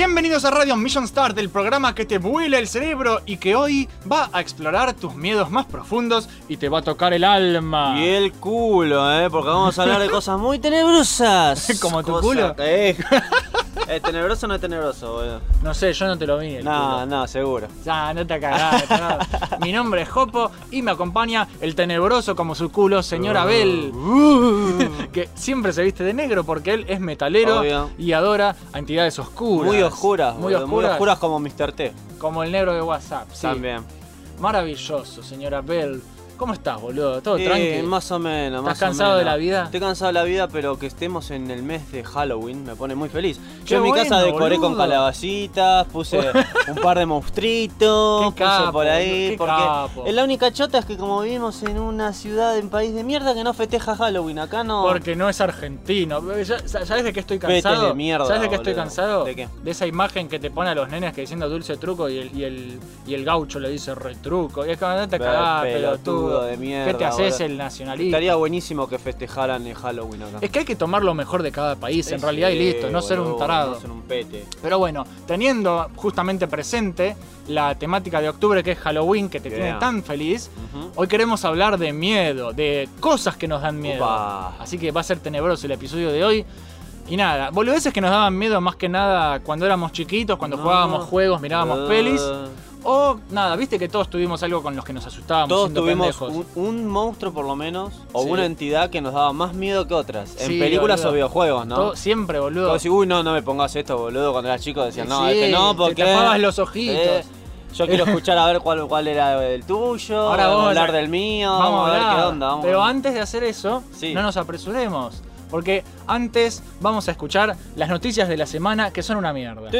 Bienvenidos a Radio Mission Start, el programa que te vuela el cerebro y que hoy va a explorar tus miedos más profundos y te va a tocar el alma. Y el culo, ¿eh? Porque vamos a hablar de cosas muy tenebrosas. ¿Como tu culo? Eh. ¿Es tenebroso o no es tenebroso, boludo? No sé, yo no te lo vi. el No, culo. no, seguro. Ya, no te cagás. no. Mi nombre es Jopo y me acompaña el tenebroso como su culo, señor Abel. que siempre se viste de negro porque él es metalero Obvio. y adora a entidades oscuras. Muy oscuras, Muy boludo, oscuras. Muy oscuras como Mr. T. Como el negro de WhatsApp. Sí. También. Maravilloso, señor Abel. ¿Cómo estás, boludo? ¿Todo Eh, tranquilo? más o menos, ¿Estás más o cansado de menos. la vida? Estoy cansado de la vida, pero que estemos en el mes de Halloween me pone muy feliz. Yo en mi bueno, casa decoré con calabacitas, puse un par de monstruitos, Qué puse capo, por ahí, qué porque capo. la única chota es que como vivimos en una ciudad, en país de mierda que no festeja Halloween, acá no... Porque no es argentino. ¿Sabes de qué estoy Vete cansado? de mierda, ¿Sabes de qué estoy cansado? ¿De qué? esa imagen que te pone a los nenes que diciendo dulce truco y el, y el, y el gaucho le dice retruco. Y es como, no te cagás, pelotudo pelotudo. de mierda, ¿Qué te haces el nacionalista? Estaría buenísimo que festejaran el Halloween acá. Es que hay que tomar lo mejor de cada país, en realidad, y listo, no ser un tarado. No ser un pete. Pero bueno, teniendo justamente presente la temática de octubre que es Halloween, que te tiene tan feliz, hoy queremos hablar de miedo, de cosas que nos dan miedo. Así que va a ser tenebroso el episodio de hoy. Y nada, boludeces que nos daban miedo más que nada cuando éramos chiquitos, cuando No. jugábamos juegos, mirábamos Uh, pelis. O nada, viste que todos tuvimos algo con los que nos asustábamos. Todos siendo tuvimos pendejos. un, un monstruo por lo menos, o Sí. una entidad que nos daba más miedo que otras. En Sí, películas boludo. o videojuegos, ¿no? Todo- siempre, boludo. Todos uy, no, no me pongas esto, boludo. Cuando era chico decían, no, Sí, este no, te porque. tapabas los ojitos. Eh, yo quiero escuchar a ver cuál, cuál era el tuyo, Ahora vamos a hablar del mío, Vamos a ver qué onda. Vamos Pero a- antes de hacer eso, Sí. no nos apresuremos. Porque antes vamos a escuchar las noticias de la semana que son una mierda.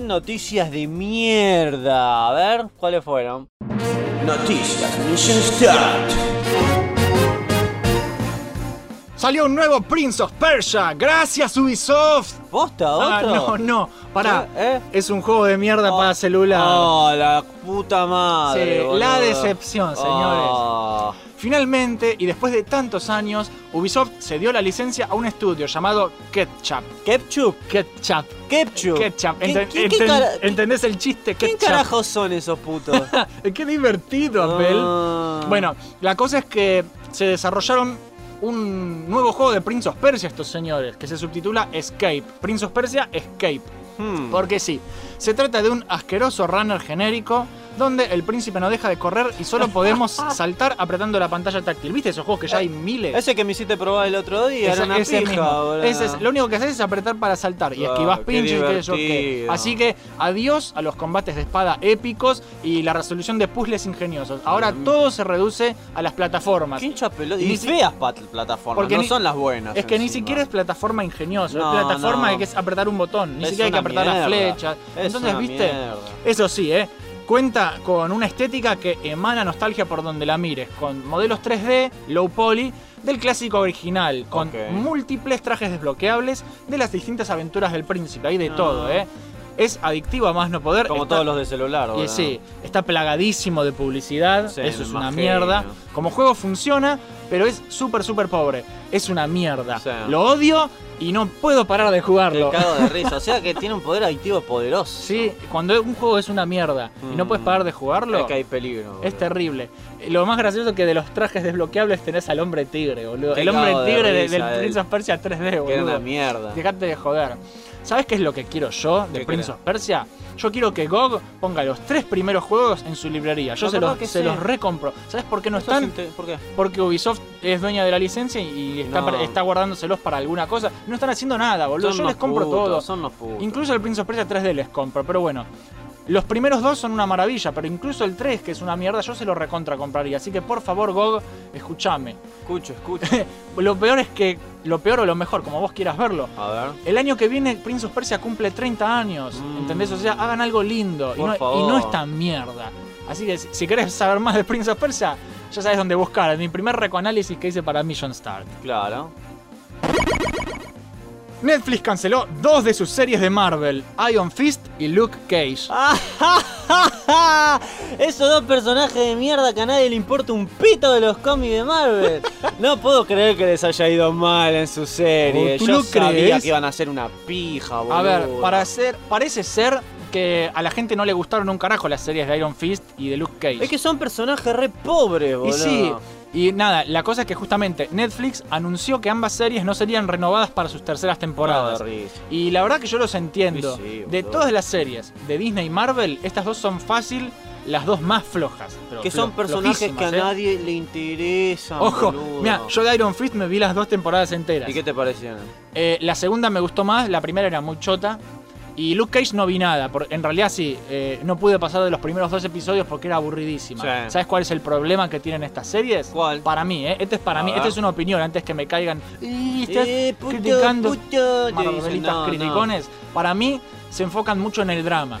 noticias de mierda. A ver, ¿cuáles fueron? Noticias Mission Start. Salió un nuevo Prince of Persia, gracias Ubisoft. ¿Posta, Ah, no, no, pará. Es un juego de mierda para celular. Oh, la puta madre. Sí, la decepción, señores. Oh. Finalmente, y después de tantos años, Ubisoft se dio la licencia a un estudio llamado Ketchup. Ketchup. Ketchup. Ketchup. Ketchup. ¿Qué- Enten- qué- qué enten- cara- ¿Entendés el chiste? ¿Quién carajos son esos putos? Qué divertido, Abel. Ah. Bueno, la cosa es que se desarrollaron un nuevo juego de Prince of Persia estos señores, que se subtitula Escape. Prince of Persia Escape. Hmm. Porque sí, se trata de un asqueroso runner genérico donde el príncipe no deja de correr y solo podemos saltar apretando la pantalla táctil. ¿Viste esos juegos que ya hay miles? Ese que me hiciste probar el otro día Ese- era una ese pija, mismo. boludo. Ese es- lo único que haces es apretar para saltar y esquivas pinches y qué sé yo qué. divertido. Así que adiós a los combates de espada épicos y la resolución de puzzles ingeniosos. Ahora Mm. todo se reduce a las plataformas. Qué hincha pelota. Y Y ni si- feas pat- plataformas, Porque no ni- son las buenas. Es que ni siquiera es plataforma ingenioso, No, es plataforma no. de que es apretar un botón, ni Es siquiera hay que apretar las flechas. Es Entonces, ¿viste? mierda. Eso sí, ¿eh? Cuenta con una estética que emana nostalgia por donde la mires, con modelos 3D, low poly, del clásico original, con múltiples trajes desbloqueables de las distintas aventuras del príncipe, hay de Ah. todo, ¿eh? Es adictivo a más no poder. Como está- todos los de celular, y boludo. sí, está plagadísimo de publicidad, Sí, eso es una mierda. Como juego funciona, pero es súper, súper pobre. Es una mierda. Sí. Lo odio y no puedo parar de Me jugarlo. cago de risa. O sea que tiene un poder adictivo poderoso. Sí, cuando un juego es una mierda y no Mm. puedes parar de jugarlo, Es que hay peligro. es boludo. terrible. Lo más gracioso es que de los trajes desbloqueables tenés al hombre tigre, boludo. El hombre tigre de- del el- Prince of Persia 3D, Que era boludo. una mierda. Dejate de joder. ¿Sabes qué es lo que quiero yo de ¿Qué Prince querés? of Persia? Yo quiero que GOG ponga los tres primeros juegos en su librería. Yo se los, se sí. los recompro. ¿Sabes por qué no están? es ¿Por qué? Porque Ubisoft es dueña de la licencia y está, No. para- está guardándoselos para alguna cosa. No están haciendo nada, boludo. Son Yo les compro putos, todo. Son los. Incluso el Prince of Persia 3D les compro, pero bueno. Los primeros dos son una maravilla, pero incluso el 3, que es una mierda, yo se lo recontra compraría. Así que por favor, GOG, escúchame. Escucho, escucho. Lo peor es que, lo peor o lo mejor, como vos quieras verlo. A ver. El año que viene Prince of Persia cumple 30 años, Mm. ¿entendés? O sea, hagan algo lindo y Por no, y favor. no esta mierda. Así que si, si querés saber más de Prince of Persia, ya sabes dónde buscar. En mi primer recoanálisis que hice para Mission Start. Claro. Netflix canceló dos de sus series de Marvel, Iron Fist y Luke Cage. Esos dos personajes de mierda que a nadie le importa un pito de los cómics de Marvel. No puedo creer que les haya ido mal en su serie. ¿tú Yo lo sabía crees? que iban a hacer una pija, boludo. A ver, para hacer, parece ser que a la gente no le gustaron un carajo las series de Iron Fist y de Luke Cage. Es que son personajes re pobres, boludo. y sí, y nada, la cosa es que justamente Netflix anunció que ambas series no serían renovadas para sus terceras temporadas. Risa. Y la verdad que yo los entiendo. Sí, sí, de todas las series de Disney y Marvel, estas dos son fácil, las dos más flojas. Que son personajes que a ¿eh? nadie le interesan. Ojo, mira, yo de Iron Fist me vi las dos temporadas enteras. ¿Y qué te parecieron? Eh, la segunda me gustó más, la primera era muy chota. Y Luke Cage no vi nada, por- en realidad sí, eh, no pude pasar de los primeros dos episodios porque era aburridísima. Sí. ¿Sabes cuál es el problema que tienen estas series? ¿Cuál? Para mí, ¿eh? Este es para mí, esta es una opinión, antes que me caigan. "Y, estás Eh, puto, criticando puto", dicen, no, no. criticones. Para mí, se enfocan mucho en el drama.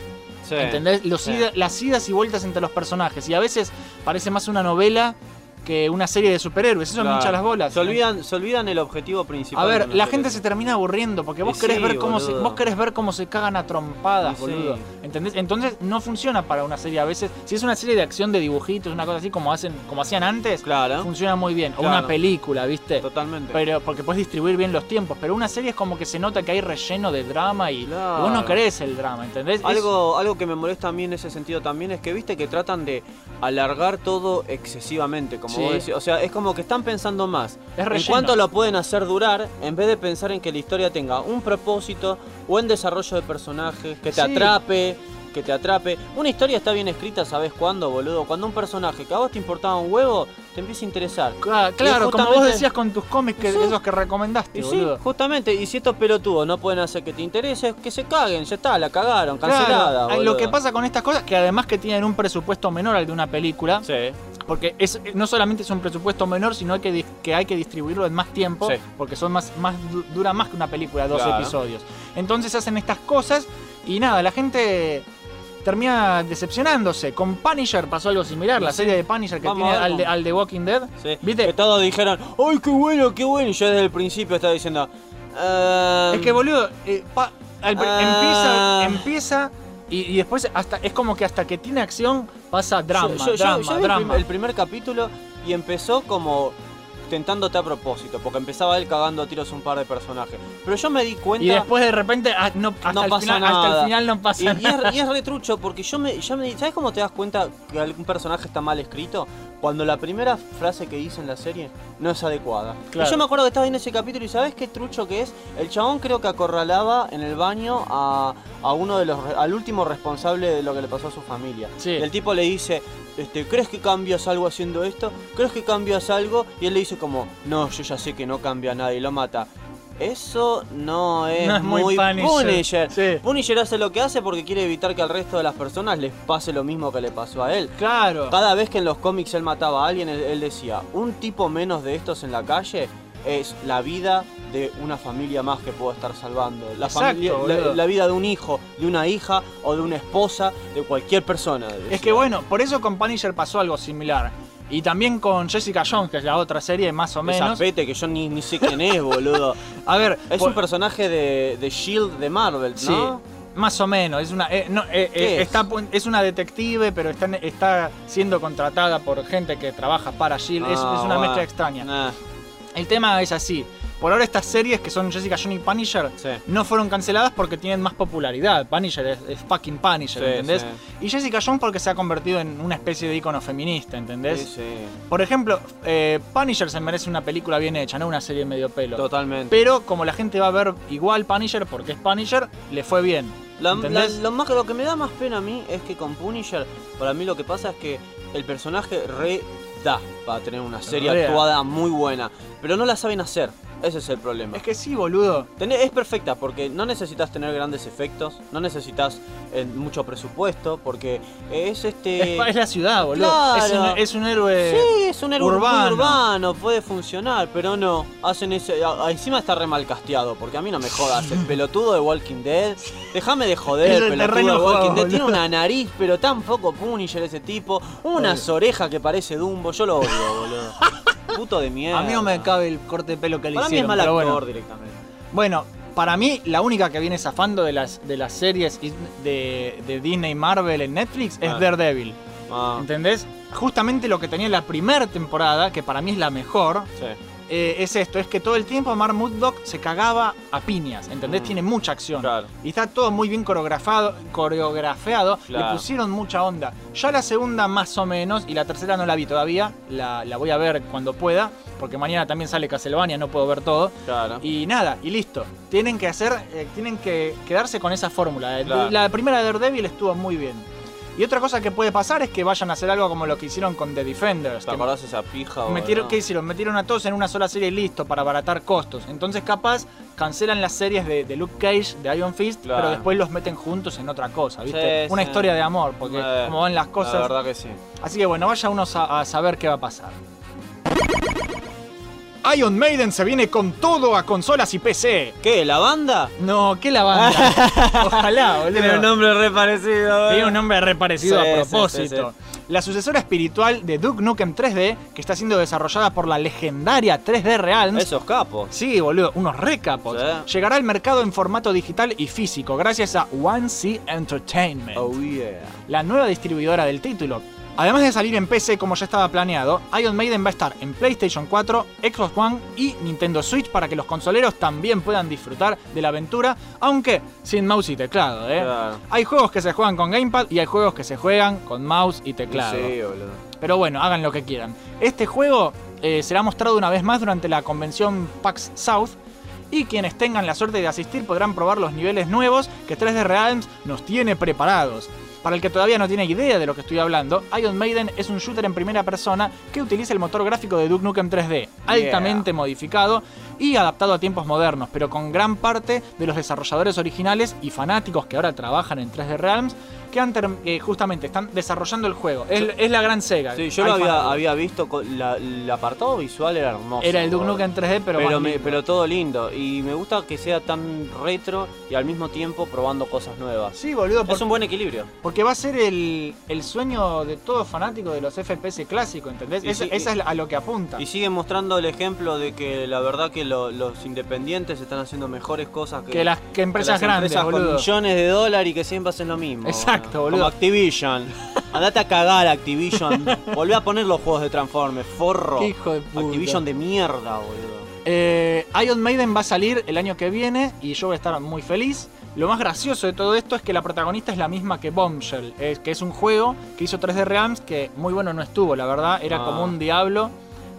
Sí. ¿Entendés? Los Sí. ida- las idas y vueltas entre los personajes. Y a veces parece más una novela que una serie de superhéroes. Eso me Claro. hincha las bolas. Se olvidan, se olvidan el objetivo principal. A ver, la gente se termina aburriendo porque vos Y querés sí, ver cómo se, vos querés ver cómo se cagan a trompadas, Y sí. boludo. ¿Entendés? Entonces no funciona para una serie a veces. Si es una serie de acción de dibujitos, una cosa así como hacen, como hacían antes, Claro, funciona muy bien. O una película, ¿viste? totalmente. Pero porque puedes distribuir bien los tiempos. Pero una serie es como que se nota que hay relleno de drama y, Claro. vos no querés el drama, ¿entendés? Es- Algo, algo que me molesta a mí en ese sentido también es que viste que tratan de alargar todo excesivamente, como Sí. vos decís. O sea, es como que están pensando más Es en cuánto lo pueden hacer durar, en vez de pensar en que la historia tenga un propósito, buen desarrollo de personajes, que te Sí. atrape, que te atrape. Una historia está bien escrita, ¿sabes cuándo, boludo? Cuando un personaje que a vos te importaba un huevo, te empieza a interesar. Cla- Claro, como vos decías con tus cómics, que, Sí. esos que recomendaste, Y sí, boludo. justamente, y si estos pelotudos no pueden hacer que te interese, que se caguen, ya está, la cagaron, Claro, cancelada. ay, lo que pasa con estas cosas, que además que tienen un presupuesto menor al de una película, Sí. Porque es, no solamente es un presupuesto menor, sino que, que hay que distribuirlo en más tiempo, Sí. porque son más, más du- dura más que una película, dos Claro. episodios. Entonces hacen estas cosas y nada, la gente termina decepcionándose. Con Punisher pasó algo similar, la Sí. serie de Punisher que Vamos tiene al de, cómo- al de Walking Dead. Sí. ¿Viste? Que todos dijeron, ¡ay, qué bueno, qué bueno! Y yo desde el principio estaba diciendo, "Ehm, Es que boludo, eh, pa- al pr- Ah. empieza, empieza y, y después hasta es como que hasta que tiene acción pasa drama, yo, yo- yo- drama, yo vi el drama. el primer capítulo y empezó como tentándote a propósito, porque empezaba él cagando a tiros un par de personajes. Pero yo me di cuenta... Y después de repente ah, no, hasta, No el pasa final, hasta el nada. final no pasa Y, y nada. es, y es retrucho porque yo me, ya me. ¿Sabes cómo te das cuenta que algún personaje está mal escrito? Cuando la primera frase que dice en la serie no es adecuada. Claro. Y yo me acuerdo que estaba en ese capítulo y ¿sabes qué trucho que es? El chabón creo que acorralaba en el baño a, a uno de los. al último responsable de lo que le pasó a su familia. Sí. Y el tipo le dice. Este, ¿Crees que cambias algo haciendo esto? ¿Crees que cambias algo? Y él le dice como, no, yo ya sé que no cambia nada y lo mata. Eso no es, No es muy muy, Punisher. Punisher. Sí. Punisher hace lo que hace porque quiere evitar que al resto de las personas les pase lo mismo que le pasó a él. Claro. Cada vez que en los cómics él mataba a alguien, él, él decía, un tipo menos de estos en la calle es la vida de una familia más que puedo estar salvando. La, Exacto, familia, la, vida de un hijo, de una hija o de una esposa, de cualquier persona. Es que bueno, por eso con Punisher pasó algo similar. Y también con Jessica Jones, que es la otra serie, más o menos. pete que yo ni, ni sé quién es, boludo. A ver, Es por- un personaje de, de Shield de Marvel, Sí, ¿no? más o menos. Es una, eh, no, eh, ¿Qué eh, es? está, pu- es una detective, pero está, está siendo contratada por gente que trabaja para Shield. es, Ah, es una bueno. mezcla extraña. Nah, El tema es así. Por ahora estas series que son Jessica Jones y Punisher sí. no fueron canceladas porque tienen más popularidad. Punisher es, es fucking Punisher, Sí, ¿entendés? sí. Y Jessica Jones porque se ha convertido en una especie de icono feminista, ¿entendés? Sí, sí. Por ejemplo, eh, Punisher se merece una película bien hecha, no una serie medio pelo. Totalmente. Pero como la gente va a ver igual Punisher porque es Punisher, le fue bien. La- ¿entendés? la- lo, más, lo que me da más pena a mí es que con Punisher, para mí lo que pasa es que el personaje re da para tener una serie actuada muy buena, pero no la saben hacer. Ese es el problema. Es que sí, boludo. Es perfecta porque no necesitas tener grandes efectos, no necesitas eh, mucho presupuesto, porque es este. Es, la ciudad, boludo. Claro. Es, un, es un héroe. Sí, es un héroe urbano. urbano, puede funcionar, pero no. Hacen a- encima está re mal casteado, porque a mí no me jodas. El pelotudo de Walking Dead. Déjame de joder, el el pelotudo de Walking Dead. Tiene una nariz, pero tan poco Punisher ese tipo. Unas orejas que parece Dumbo. Yo lo odio, boludo. Puto de mierda. A mí no me cabe el corte de pelo que le Para mí es hicieron. mal actor bueno. directamente. Bueno, para mí, la única que viene zafando de las, de las series de, de Disney y Marvel en Netflix es Ah. Daredevil. Ah, ¿Entendés? Justamente lo que tenía la primera temporada, que para mí es la mejor, sí. Eh, es esto, es que todo el tiempo Mar Murdock se cagaba a piñas, ¿entendés? Mm. Tiene mucha acción. Claro. Y está todo muy bien coreografado, coreografiado, le Claro. pusieron mucha onda. Ya la segunda más o menos, y la tercera no la vi todavía, la, la voy a ver cuando pueda, porque mañana también sale Castlevania, no puedo ver todo. Claro. Y nada, y listo. Tienen que hacer, eh, tienen que quedarse con esa fórmula. La primera de Daredevil estuvo muy bien. Y otra cosa que puede pasar es que vayan a hacer algo como lo que hicieron con The Defenders. ¿Te acordás esa pija? Metieron? ¿Qué hicieron? Metieron a todos en una sola serie y listo, para abaratar costos. Entonces, capaz, cancelan las series de, de Luke Cage, de Iron Fist, Claro. pero después los meten juntos en otra cosa, ¿viste? Sí, una sí. historia de amor, porque Eh, como van las La cosas. verdad que sí. Así que bueno, vaya uno a, a saber qué va a pasar. Iron Maiden se viene con todo a consolas y PC. ¿Qué? ¿La banda? No, ¿qué la banda? Ojalá, boludo. nombre re parecido. Tiene un nombre re parecido Sí, a propósito. sí, La sucesora espiritual de Duke Nukem 3D, que está siendo desarrollada por la legendaria 3D Realms. Esos capos. Sí, boludo, unos recapos. Llegará al mercado en formato digital y físico gracias a One C Entertainment, Oh yeah. la nueva distribuidora del título. Además de salir en PC como ya estaba planeado, Iron Maiden va a estar en PlayStation 4, Xbox One y Nintendo Switch para que los consoleros también puedan disfrutar de la aventura, aunque sin mouse y teclado, ¿eh? Claro. Hay juegos que se juegan con gamepad y hay juegos que se juegan con mouse y teclado. Sí, boludo. Pero bueno, hagan lo que quieran. Este juego eh, será mostrado una vez más durante la convención PAX South. Y quienes tengan la suerte de asistir podrán probar los niveles nuevos que 3D Realms nos tiene preparados. Para el que todavía no tiene idea de lo que estoy hablando, Iron Maiden es un shooter en primera persona que utiliza el motor gráfico de Duke Nukem 3D, altamente modificado y adaptado a tiempos modernos, pero con gran parte de los desarrolladores originales y fanáticos que ahora trabajan en 3D Realms que han eh, justamente están desarrollando el juego. Es, es la gran Sega. Sí, yo lo había, había visto, con la- el apartado visual era hermoso. Era el Duke. Nukem 3D, pero, Pero, me- pero todo lindo. Y me gusta que sea tan retro y al mismo tiempo probando cosas nuevas. Sí, boludo, Es por- un buen equilibrio. porque va a ser el, el sueño de todo fanático de los FPS clásicos, ¿entendés? Esa, es a lo que apunta. Y sigue mostrando el ejemplo de que la verdad que lo- los independientes están haciendo mejores cosas que, que las que que empresas las grandes, empresas con boludo. millones de dólares y que siempre hacen lo mismo. Exacto, Como boludo. Activision. Andate a cagar, Activision. Volvé a poner los juegos de Transformers, forro. Hijo de puta. Activision de mierda, boludo. Eh, Iron Maiden va a salir el año que viene y yo voy a estar muy feliz. Lo más gracioso de todo esto es que la protagonista es la misma que Bombshell, eh, que es un juego que hizo 3D Realms que muy bueno no estuvo, la verdad. Era Ah. como un diablo,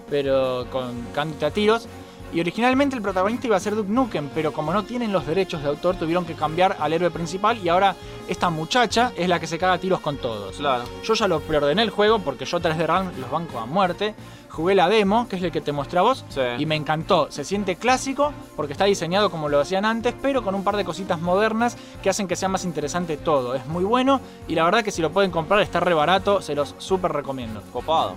pero con cante a tiros. Y originalmente el protagonista iba a ser Duke Nukem, pero como no tienen los derechos de autor, tuvieron que cambiar al héroe principal y ahora esta muchacha es la que se caga a tiros con todos. Claro. Yo ya lo preordené el juego porque yo 3D Realms los banco a muerte. Jugué la demo, que es el que te mostré a vos, Sí. y me encantó. Se siente clásico porque está diseñado como lo hacían antes, pero con un par de cositas modernas que hacen que sea más interesante todo. Es muy bueno y la verdad que si lo pueden comprar está re barato, se los súper recomiendo. Copado.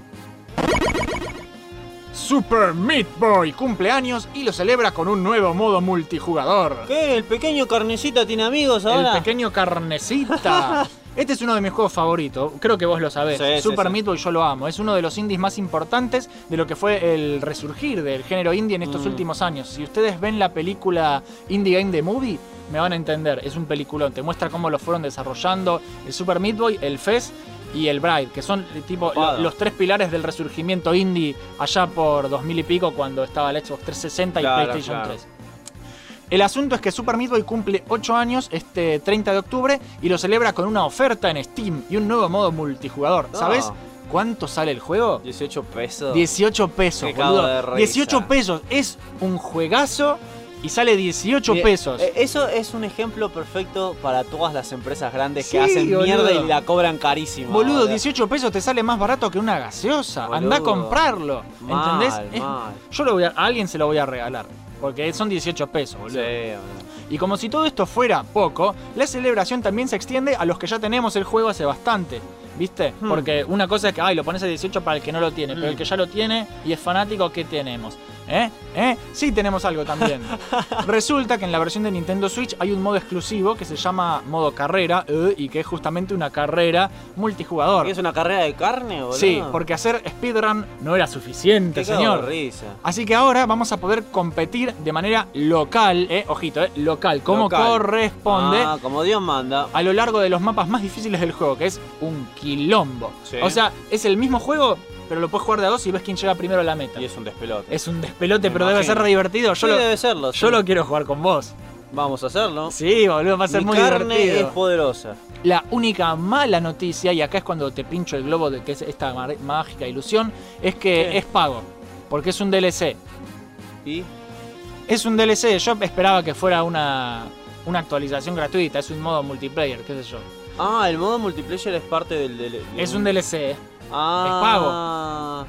Super Meat Boy cumple años y lo celebra con un nuevo modo multijugador. ¿Qué? ¿El pequeño carnecita tiene amigos El ahora? pequeño carnecita. Este es uno de mis juegos favoritos, creo que vos lo sabés. Sí, Super sí. Meat Boy yo lo amo, es uno de los indies más importantes de lo que fue el resurgir del género indie en estos Mm. últimos años. Si ustedes ven la película Indie Game The Movie, me van a entender, es un peliculón, te muestra cómo lo fueron desarrollando el Super Meat Boy, el FES y el Bride, que son eh, tipo los tres pilares del resurgimiento indie allá por 2000 y pico cuando estaba el Xbox 360 Claro, y PlayStation claro. 3. El asunto es que Super Meat Boy cumple 8 años este 30 de octubre y lo celebra con una oferta en Steam y un nuevo modo multijugador. ¿Sabes cuánto sale el juego? 18 pesos. 18 pesos, boludo. de risa. 18 pesos. Es un juegazo y sale 18 Bien, pesos. eh, Eso es un ejemplo perfecto para todas las empresas grandes que hacen boludo. mierda y la cobran carísimo. Boludo, 18 pesos te sale más barato que una gaseosa. Anda a comprarlo. Mal, ¿Entendés? Mal. yo lo voy a, a alguien se lo voy a regalar. Porque son 18 pesos, boludo. Sí. Y como si todo esto fuera poco, la celebración también se extiende a los que ya tenemos el juego hace bastante. ¿Viste? Hmm. Porque una cosa es que, ay, lo pones a 18 para el que no lo tiene, pero Hmm. el que ya lo tiene y es fanático, ¿qué tenemos? ¿Eh? ¿Eh? Sí tenemos algo también. Resulta que en la versión de Nintendo Switch hay un modo exclusivo que se llama modo carrera eh, y que es justamente una carrera multijugador. ¿Qué es una carrera de carne, boludo? Sí, porque hacer speedrun no era suficiente, Qué señor. risa. Así que ahora vamos a poder competir de manera local, eh, ojito, eh, local, como Local. corresponde. Ah, como Dios manda. a lo largo de los mapas más difíciles del juego, que es un quilombo. Sí. O sea, es el mismo juego, pero lo puedes jugar de a dos y ves quién llega primero a la meta. Y es un despelote. Es un despelote, Me pero debe ser re divertido. Yo, Sí, lo, debe serlo. sí. yo lo quiero jugar con vos. Vamos a hacerlo. Sí, boludo, va a ser Mi muy carne divertido. es poderosa. La única mala noticia, y acá es cuando te pincho el globo de que es esta mágica ilusión, es que ¿Qué? es pago. Porque es un DLC. Y Es un DLC, yo esperaba que fuera una, una actualización gratuita, es un modo multiplayer, qué sé yo. Ah, el modo multiplayer es parte del. de Es un DLC. ¿Eh? Ah,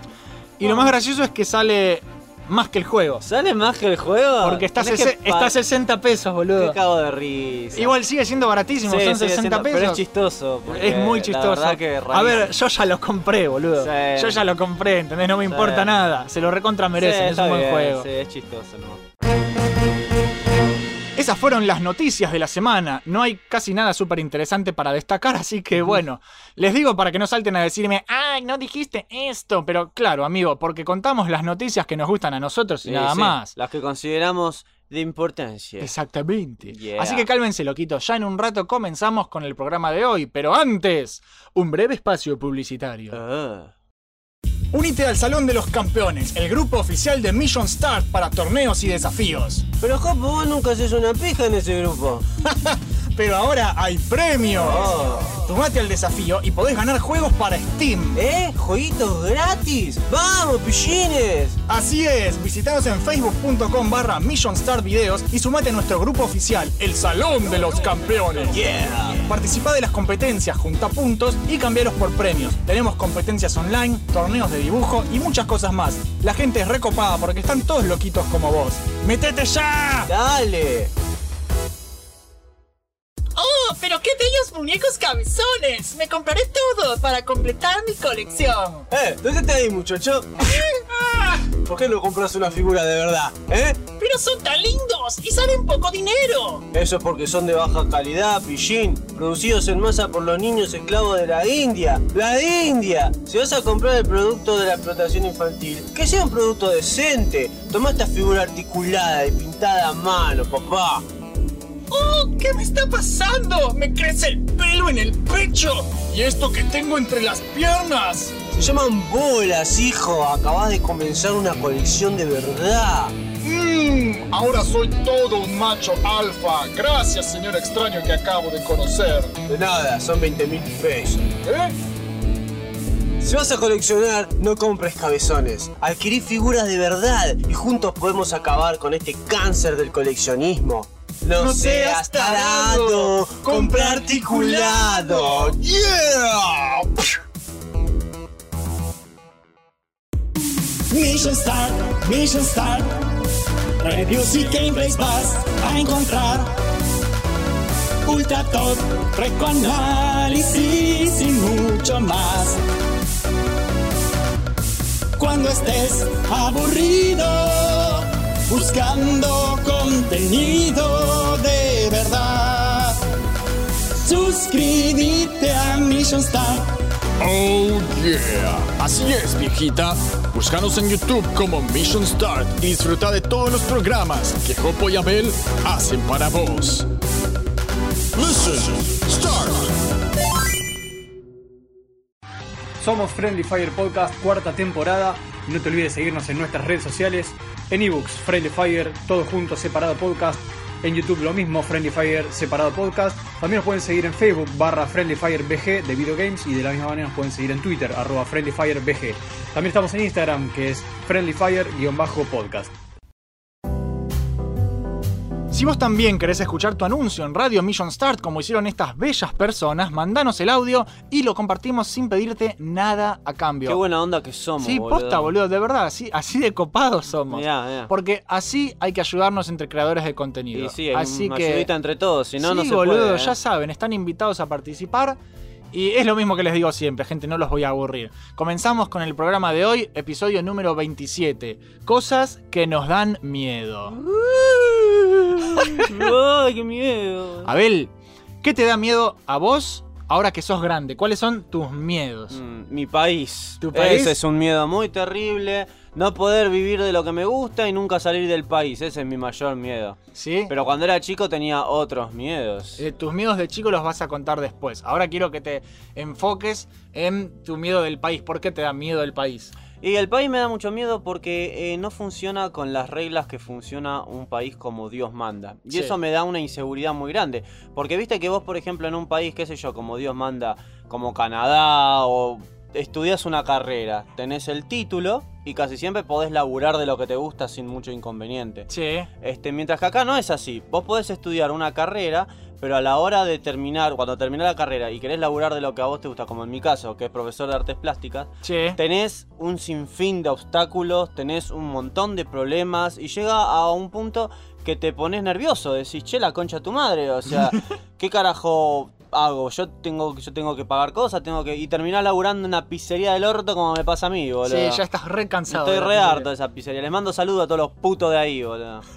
Y lo más gracioso es que sale más que el juego. ¿Sale más que el juego? Porque está, está a 60 pesos, boludo. Qué cago de risa. Igual sigue siendo baratísimo, Sí, son sigue 60 siendo- pesos. Pero es chistoso. Es muy chistoso. que a ver, yo ya lo compré, boludo. Sí. Yo ya lo compré, ¿entendés? No me Sí. importa nada. Se lo recontra merecen, es un buen bien, juego. Sí, es chistoso, ¿no? Esas fueron las noticias de la semana. No hay casi nada súper interesante para destacar, así que bueno, les digo para que no salten a decirme, ay, no dijiste esto. Pero claro, amigo, porque contamos las noticias que nos gustan a nosotros y Sí, nada sí, más. Las que consideramos de importancia. Exactamente. Yeah. Así que cálmense, loquitos. Ya en un rato comenzamos con el programa de hoy, pero antes, un breve espacio publicitario. Ah. Únete al Salón de los Campeones, el grupo oficial de Mission Start para torneos y desafíos. Pero Jopo, vos nunca haces una pija en ese grupo. Pero ahora hay premios. Oh. Tomate al desafío y podés ganar juegos para Steam. ¿Eh? ¿Jueguitos gratis? ¡Vamos, pichines! Así es, visitanos en facebook.com barra Videos y sumate a nuestro grupo oficial, el Salón de los Campeones. Yeah. Participa de las competencias, junta puntos y cambiaros por premios. Tenemos competencias online, torneos de dibujo y muchas cosas más. La gente es recopada porque están todos loquitos como vos. ¡Metete ya! Dale. Muñecos cabezones! Me compraré todo para completar mi colección. Eh, ¿dónde está ahí, muchacho? ¿Por qué no compras una figura de verdad? ¿Eh? ¡Pero son tan lindos y salen poco dinero! Eso es porque son de baja calidad, pillín. Producidos en masa por los niños esclavos de la India. ¡La India! Si vas a comprar el producto de la explotación infantil, que sea un producto decente. Toma esta figura articulada y pintada a mano, papá. ¡Oh, qué me está pasando! ¡Me crece el pelo en el pecho! ¿Y esto que tengo entre las piernas? Se llaman bolas, hijo. Acabas de comenzar una colección de verdad. Mmm, ahora soy todo un macho alfa. Gracias, señor extraño que acabo de conocer. De nada, son 20 mil pesos. ¿Eh? Si vas a coleccionar, no compres cabezones. Adquirí figuras de verdad y juntos podemos acabar con este cáncer del coleccionismo. No, seas tarado, compra articulado. ¡Yeah! Mission Start, Mission Start. Reviews y gameplays vas a encontrar. Ultra top, análisis y mucho más. Cuando estés aburrido, buscando contenido Suscríbete a Mission Start. Oh yeah. Así es, viejita. Búscanos en YouTube como Mission Start y disfruta de todos los programas que Jopo y Abel hacen para vos. Mission Start. Somos Friendly Fire Podcast, cuarta temporada. Y no te olvides seguirnos en nuestras redes sociales. En ebooks, Friendly Fire, todo junto, separado podcast. En YouTube lo mismo, Friendly Fire, separado podcast. También nos pueden seguir en Facebook, barra Friendly Fire BG de videogames. Y de la misma manera nos pueden seguir en Twitter, arroba Friendly Fire BG. También estamos en Instagram, que es Friendly Fire-podcast. Si vos también querés escuchar tu anuncio en Radio Mission Start como hicieron estas bellas personas, mandanos el audio y lo compartimos sin pedirte nada a cambio. Qué buena onda que somos, Sí, boludo. posta, boludo, de verdad, así, así de copados somos. Mirá, mirá. Porque así hay que ayudarnos entre creadores de contenido. Y sí, hay así una que ayudita entre todos, si no, sí, no se boludo, puede. ¿eh? ya saben, están invitados a participar. Y es lo mismo que les digo siempre, gente, no los voy a aburrir. Comenzamos con el programa de hoy, episodio número 27. Cosas que nos dan miedo. ¡Ay, qué miedo! Abel, ¿qué te da miedo a vos ahora que sos grande? ¿Cuáles son tus miedos? Mm, Mi país. ¿Tu país? Ese es un miedo muy terrible. No poder vivir de lo que me gusta y nunca salir del país. Ese es mi mayor miedo. ¿Sí? Pero cuando era chico tenía otros miedos. Eh, tus miedos de chico los vas a contar después. Ahora quiero que te enfoques en tu miedo del país. ¿Por qué te da miedo el país? Y el país me da mucho miedo porque eh, no funciona con las reglas que funciona un país como Dios manda. Y Sí. eso me da una inseguridad muy grande. Porque viste que vos, por ejemplo, en un país, qué sé yo, como Dios manda, como Canadá o estudias una carrera, tenés el título y casi siempre podés laburar de lo que te gusta sin mucho inconveniente. Sí. Este, mientras que acá no es así. Vos podés estudiar una carrera, pero a la hora de terminar, cuando terminás la carrera y querés laburar de lo que a vos te gusta, como en mi caso, que es profesor de artes plásticas, Sí. tenés un sinfín de obstáculos, tenés un montón de problemas y llega a un punto que te pones nervioso, decís, che, la concha de tu madre, o sea, ¿qué carajo hago? Yo tengo, yo tengo que pagar cosas, tengo que... Y terminar laburando en una pizzería del orto como me pasa a mí, boludo. Sí, ya estás re cansado. Estoy de re harto de esa pizzería. Les mando saludos a todos los putos de ahí, boludo.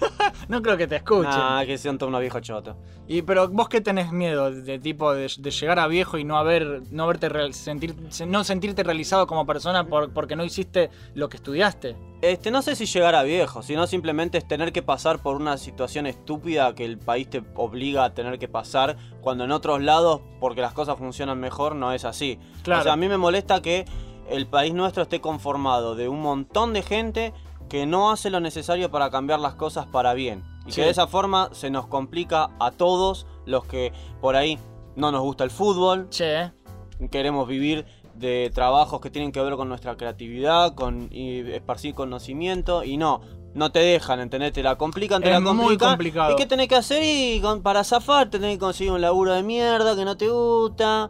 No creo que te escuchen. Ah, que sean todos unos viejos chotos. Y pero vos qué tenés miedo de tipo de, de llegar a viejo y no haber no real- sentir no sentirte realizado como persona por- porque no hiciste lo que estudiaste. Este, no sé si llegar a viejo, sino simplemente es tener que pasar por una situación estúpida que el país te obliga a tener que pasar, cuando en otros lados, porque las cosas funcionan mejor, no es así. Claro. O sea, a mí me molesta que el país nuestro esté conformado de un montón de gente que no hace lo necesario para cambiar las cosas para bien. Y Sí. que de esa forma se nos complica a todos los que por ahí no nos gusta el fútbol, Che, queremos vivir de trabajos que tienen que ver con nuestra creatividad, con y esparcir conocimiento y no, no te dejan, ¿entendés? Te la complican, te Es la muy complican. complicado. ¿Y qué tenés que hacer? Y con- para zafar tenés que conseguir un laburo de mierda que no te gusta.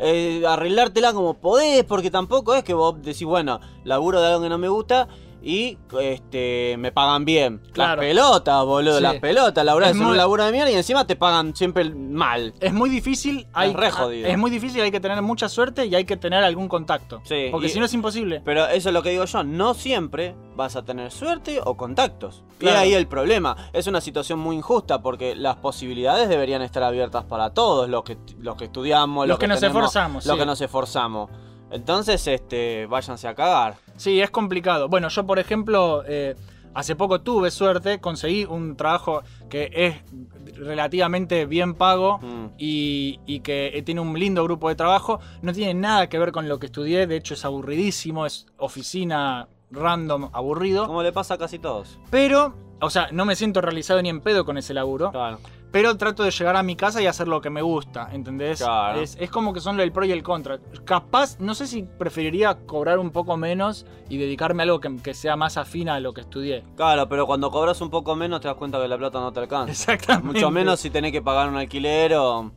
eh, arreglártela como podés, porque tampoco es que vos decís, bueno, laburo de algo que no me gusta y este me pagan bien. Claro. Las pelotas, boludo, Sí. las pelotas, laburás Es en un muy- laburo de mierda y encima te pagan siempre mal. es muy difícil, hay, re jodido. es muy difícil, hay que tener mucha suerte y hay que tener algún contacto. Sí, porque y- si no es imposible. Pero eso es lo que digo yo, no siempre vas a tener suerte o contactos. Claro. Y ahí el problema. Es una situación muy injusta porque las posibilidades deberían estar abiertas para todos los que, los que estudiamos, Los que nos tenemos- esforzamos, Los sí. que nos esforzamos. Entonces, este, váyanse a cagar. Sí, es complicado. Bueno, yo por ejemplo, eh, hace poco tuve suerte, conseguí un trabajo que es relativamente bien pago Mm. y, y que tiene un lindo grupo de trabajo. No tiene nada que ver con lo que estudié, de hecho es aburridísimo, es oficina random, aburrido. Como le pasa a casi todos. Pero, o sea, no me siento realizado ni en pedo con ese laburo. Claro. Pero trato de llegar a mi casa y hacer lo que me gusta, ¿entendés? Claro. Es, es como que son el pro y el contra. Capaz, no sé si preferiría cobrar un poco menos y dedicarme a algo que, que sea más afín a lo que estudié. Claro, pero cuando cobras un poco menos te das cuenta que la plata no te alcanza. Exactamente. Mucho menos si tenés que pagar un alquiler o,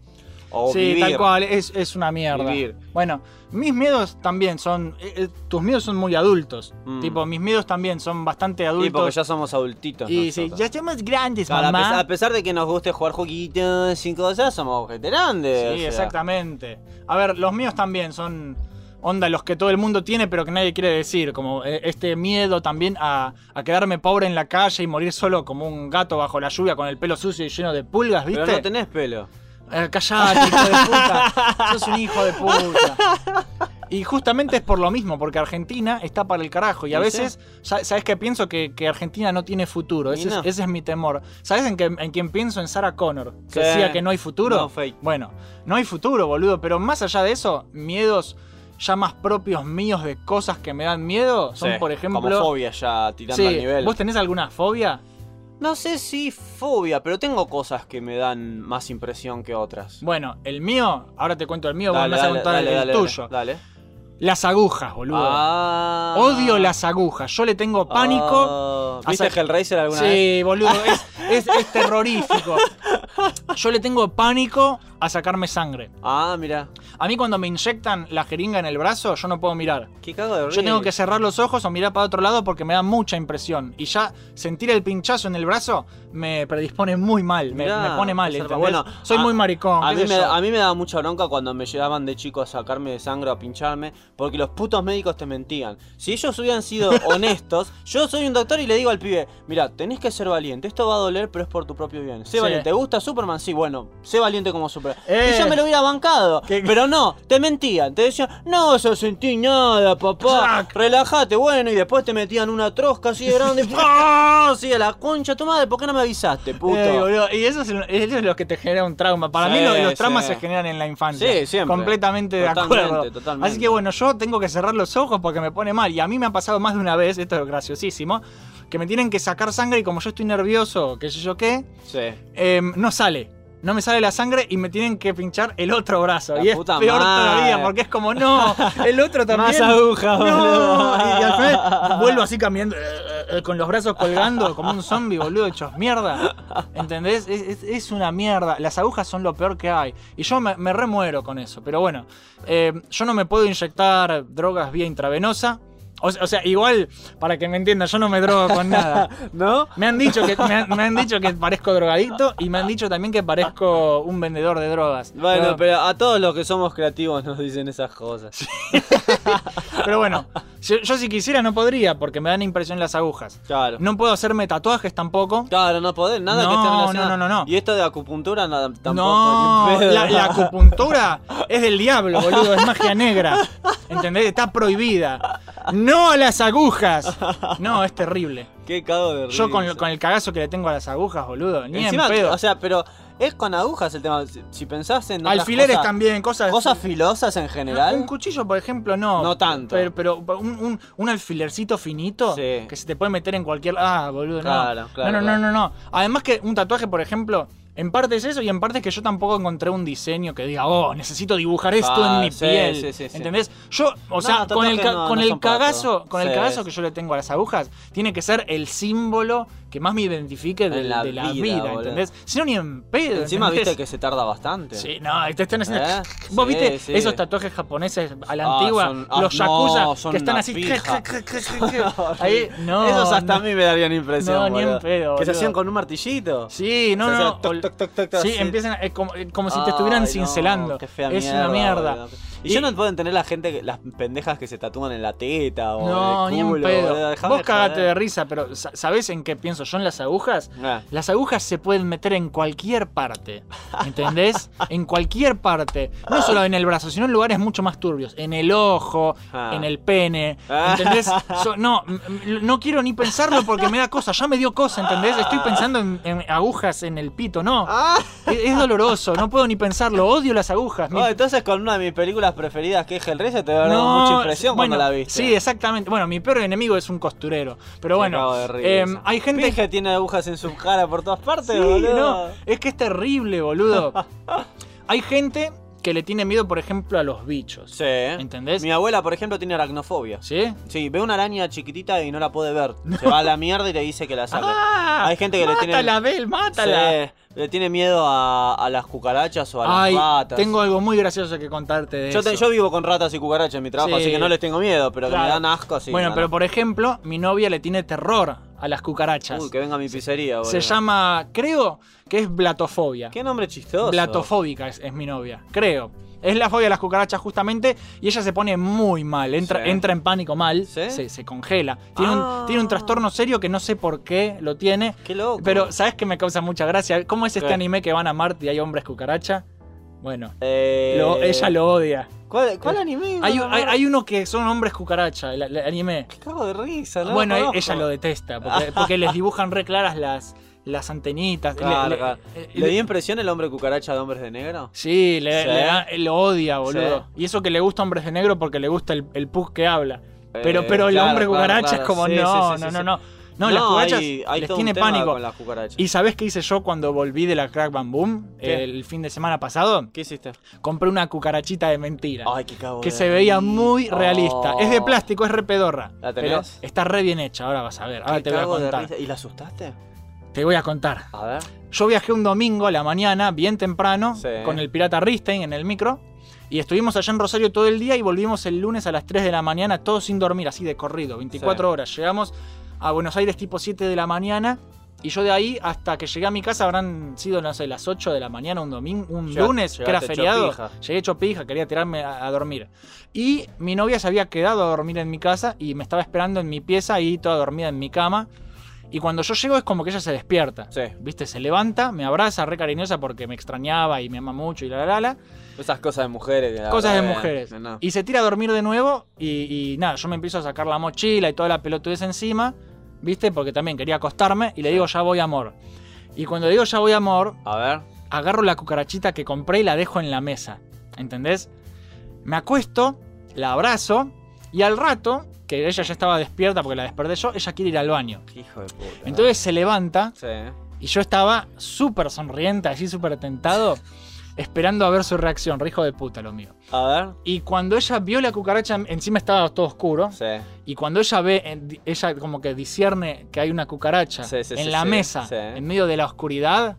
o sí, vivir. tal cual, es, es una mierda. Vivir. Bueno, mis miedos también son. eh, eh, tus miedos son muy adultos. Mm. Tipo, mis miedos también son bastante Sí, adultos. porque ya somos adultitos. y sí, ya somos grandes, Claro, a, mamá. pesar, a pesar de que nos guste jugar jueguitos y cosas, somos gente grandes. o Sí, sea. exactamente. A ver, los míos también son onda los que todo el mundo tiene pero que nadie quiere decir, como eh, este miedo también a, a quedarme pobre en la calle y morir solo como un gato bajo la lluvia con el pelo sucio y lleno de pulgas, ¿viste? Pero no tenés pelo. Eh, callate, hijo de puta. Sos un hijo de puta. Y justamente es por lo mismo, porque Argentina está para el carajo. Y a ¿Y veces, sa- ¿sabes qué pienso? Que, que Argentina no tiene futuro. Y Ese, no. es, ese es mi temor. ¿Sabes en, qué, en quién pienso? En Sarah Connor. Que Sí. decía que no hay futuro. No, fake. Bueno, no hay futuro, boludo. Pero más allá de eso, miedos ya más propios míos de cosas que me dan miedo son, Sí, por ejemplo. Como fobia ya tirando Sí, al nivel. ¿Vos tenés alguna fobia? No sé si fobia, pero tengo cosas que me dan más impresión que otras. Bueno, el mío, ahora te cuento el mío, vos Dale, me vas a contar dale, el dale, tuyo. Dale. Las agujas, boludo. Ah. Odio las agujas. Yo le tengo pánico. Ah. ¿Viste Hasta- Hellraiser alguna sí, vez? boludo, es, es- es terrorífico. Yo le tengo pánico a sacarme sangre. Ah, mira. A mí cuando me inyectan la jeringa en el brazo, yo no puedo mirar. Qué cago de Yo tengo que cerrar los ojos o mirar para otro lado porque me da mucha impresión. Y ya sentir el pinchazo en el brazo me predispone muy mal, me, Mirá, me pone mal. ¿entendés? Bueno, Soy a- muy maricón. A mí, me, a mí me daba mucha bronca cuando me llevaban de chico a sacarme de sangre o a pincharme, porque los putos médicos te mentían. Si ellos hubieran sido honestos, yo soy un doctor y le digo al pibe, mira, tenés que ser valiente, esto va a doler, pero es por tu propio bien. Sé Sí. valiente, ¿te gusta Superman? Sí, bueno, sé valiente como Superman. Eh. Y yo me lo hubiera bancado, ¿Qué- pero no, te mentían, te decían, no vas a sentir nada, papá, Jack. relájate, bueno, y después te metían una trosca así de grande, así a la concha, tu madre, ¿por qué no me avisaste, puto? Eh, boludo, y eso es, lo- eso es lo que te genera un trauma. Para Sí, mí lo- los traumas sí. se generan en la infancia. Sí, siempre. Completamente de acuerdo. totalmente. Así que bueno, yo tengo que cerrar los ojos porque me pone mal. Y a mí me ha pasado más de una vez, esto es graciosísimo, que me tienen que sacar sangre y como yo estoy nervioso, qué sé yo qué, Sí. em, no sale. No me sale la sangre y me tienen que pinchar el otro brazo. La y es peor madre. todavía porque es como, no, el otro también. Más agujas, No, boludo. y, y al final vuelvo así caminando eh, eh, eh, con los brazos colgando como un zombie, boludo, hechos mierda. ¿Entendés? Es, es- es una mierda. Las agujas son lo peor que hay. Y yo me, me remuero con eso. Pero bueno, eh, yo no me puedo inyectar drogas vía intravenosa. O, sea- o sea, igual, para que me entiendan, yo no me drogo con nada. ¿No? Me han dicho que me han, me han dicho que parezco drogadicto y me han dicho también que parezco un vendedor de drogas. Bueno, pero, pero a todos los que somos creativos nos dicen esas cosas. pero bueno, yo, yo si quisiera no podría porque me dan impresión las agujas. Claro. No puedo hacerme tatuajes tampoco. Claro, no podés, nada que No, esté relacionado. no, no, no, no. Y esto de acupuntura nada, tampoco. no, la, la acupuntura es del diablo, boludo, es magia negra. ¿Entendés? Está prohibida. No a las agujas. No, es terrible. Qué cago de risa. Yo con, con el cagazo que le tengo a las agujas, boludo, ni Encima, en pedo. o sea, pero es con agujas el tema. Si, si pensás en Alfileres cosas- también, cosas. Cosas filosas en general. Un cuchillo, por ejemplo, no. No tanto. Pero, pero un, un- un alfilercito finito Sí. que se te puede meter en cualquier. Ah, boludo, no. Claro, claro, no, no, claro. no, no, no. Además que un tatuaje, por ejemplo, en parte es eso y en parte es que yo tampoco encontré un diseño que diga, oh, necesito dibujar esto Ah, en mi sí, piel. sí. ¿Entendés? Yo, o No, sea, con el, ca- tatuajes no- con no el cagazo, con el cagazo que yo le tengo a las agujas, tiene que ser el símbolo que más me identifique de, En la de la vida, vida. ¿entendés? Si no, ni en pedo. Encima ¿entendés? viste que se tarda bastante. Sí, no, te están haciendo. ¿Eh? ¿Vos Sí, viste sí. esos tatuajes japoneses a la Ah, antigua? son- ah, los no, yakuza son que están así. Ahí, no. Esos hasta no. a mí me darían impresión. No, ni en pedo, Que se hacían con un martillito. Sí, no, no. hacía no. toc, toc, toc, toc, toc, sí, así. empiezan eh, como, como si te estuvieran Ay, cincelando. qué fea es una mierda. boludo. Y, ya no pueden tener la gente, las pendejas que se tatúan en la teta o No, en ni el en culo. pedo. boludo. Dejame Vos cagate de risa, pero sa- ¿sabés en qué pienso yo en las agujas? Ah. Las agujas se pueden meter en cualquier parte, ¿entendés? en cualquier parte. No solo en el brazo, sino en lugares mucho más turbios. En el ojo, Ah. en el pene, ¿entendés? So- no, no quiero ni pensarlo porque me da cosa. Ya me dio cosa, ¿entendés? Estoy pensando en, en agujas en el pito, no. Ah. Es, es doloroso, no puedo ni pensarlo. Odio las agujas. Mi- No, entonces con una de mis películas preferidas que es Hellraiser te va a dar mucha impresión bueno, cuando la viste. Sí, exactamente. Bueno, mi peor enemigo es un costurero. Pero bueno, em, hay gente Pinge tiene agujas en su cara por todas partes, Sí, boludo. no, es que es terrible, boludo. Hay gente que le tiene miedo, por ejemplo, a los bichos. Sí. ¿Entendés? Mi abuela, por ejemplo, tiene aracnofobia. ¿Sí? Sí, ve una araña chiquitita y no la puede ver. Se va a la mierda y le dice que la saque. ¡Ah! Hay gente que le tiene- Mátala, Bel, mátala. Sí, le tiene miedo a, a las cucarachas o a Ay, las ratas. tengo algo muy gracioso que contarte de yo, te- eso. yo vivo con ratas y cucarachas en mi trabajo, Sí. así que no les tengo miedo, pero que Claro. me dan asco, sí. bueno, me pero dan por ejemplo, mi novia le tiene terror a las cucarachas. Uy, que venga a mi pizzería, boludo. Se llama, creo que es blatofobia. Qué nombre chistoso. Blatofóbica es, es mi novia, creo. Es la fobia de las cucarachas justamente y ella se pone muy mal, entra, Sí. entra en pánico mal, ¿Sí? se, se congela. Tiene, Ah. un, tiene un trastorno serio que no sé por qué lo tiene. Qué loco. Pero, ¿sabes qué me causa mucha gracia? ¿Cómo es este ¿Qué? anime que van a Marte y hay hombres cucaracha? Bueno, Eh, lo- ella lo odia. ¿Cuál, cuál anime? Hay, hay, no. hay uno que son hombres cucaracha, el, el anime. Qué cago de risa, ¿no? bueno, ella lo detesta, porque, porque les dibujan re claras las, las antenitas. Claro, le- claro. eh, ¿Le dio impresión el hombre cucaracha de hombres de negro? Sí, le, ¿Sí? le da- lo odia, boludo. Sí. Y eso que le gusta Hombres de Negro porque le gusta el, el pug que habla. Pero, Eh, pero el claro, hombre cucaracha es como, Sí, no, no, no, no. No, las cucarachas hay, hay les tiene pánico. con las cucarachas. ¿Y sabés qué hice yo cuando volví de la Crack Bam Boom ¿Qué? el fin de semana pasado? ¿Qué hiciste? Compré una cucarachita de mentira. Ay, qué cago que se veía muy realista. Oh. Es de plástico, es re pedorra. ¿La Pero tenés? está re bien hecha, ahora vas a ver. Ahora Qué te voy a contar. ¿Y la asustaste? Te voy a contar. A ver. Yo viajé un domingo a la mañana, bien temprano, Sí. con el pirata Ristein en el micro. Y estuvimos allá en Rosario todo el día y volvimos el lunes a las 3 de la mañana, todos sin dormir, así de corrido, 24 Sí. horas. Llegamos a Buenos Aires tipo 7 de la mañana. Y yo de ahí hasta que llegué a mi casa habrán sido, no sé, las 8 de la mañana, un domingo, un Llega- lunes, que era llegaste hecho feriado. pija. Llegué hecho pija, quería tirarme a, a dormir. Y mi novia se había quedado a dormir en mi casa y me estaba esperando en mi pieza ahí toda dormida en mi cama. Y cuando yo llego es como que ella se despierta. Sí. ¿Viste? Se levanta, me abraza, re cariñosa porque me extrañaba y me ama mucho y la la la. la. Esas cosas de mujeres. que la Cosas de mujeres. eh, no. Y se tira a dormir de nuevo y, y nada, yo me empiezo a sacar la mochila y toda la pelotudez encima. ¿Viste? Porque también quería acostarme y le digo, ya voy amor. Y cuando le digo, ya voy amor, A ver. agarro la cucarachita que compré y la dejo en la mesa. ¿Entendés? Me acuesto, la abrazo y al rato, que ella ya estaba despierta porque la desperté yo, ella quiere ir al baño. Hijo de puta. Entonces se levanta Sí. y yo estaba súper sonriente, así súper tentado, esperando a ver su reacción. Re hijo de puta lo mío. A ver. Y cuando ella vio la cucaracha, encima estaba todo oscuro. Sí. Y cuando ella ve, ella como que discierne que hay una cucaracha Sí, en la mesa, en medio de la oscuridad,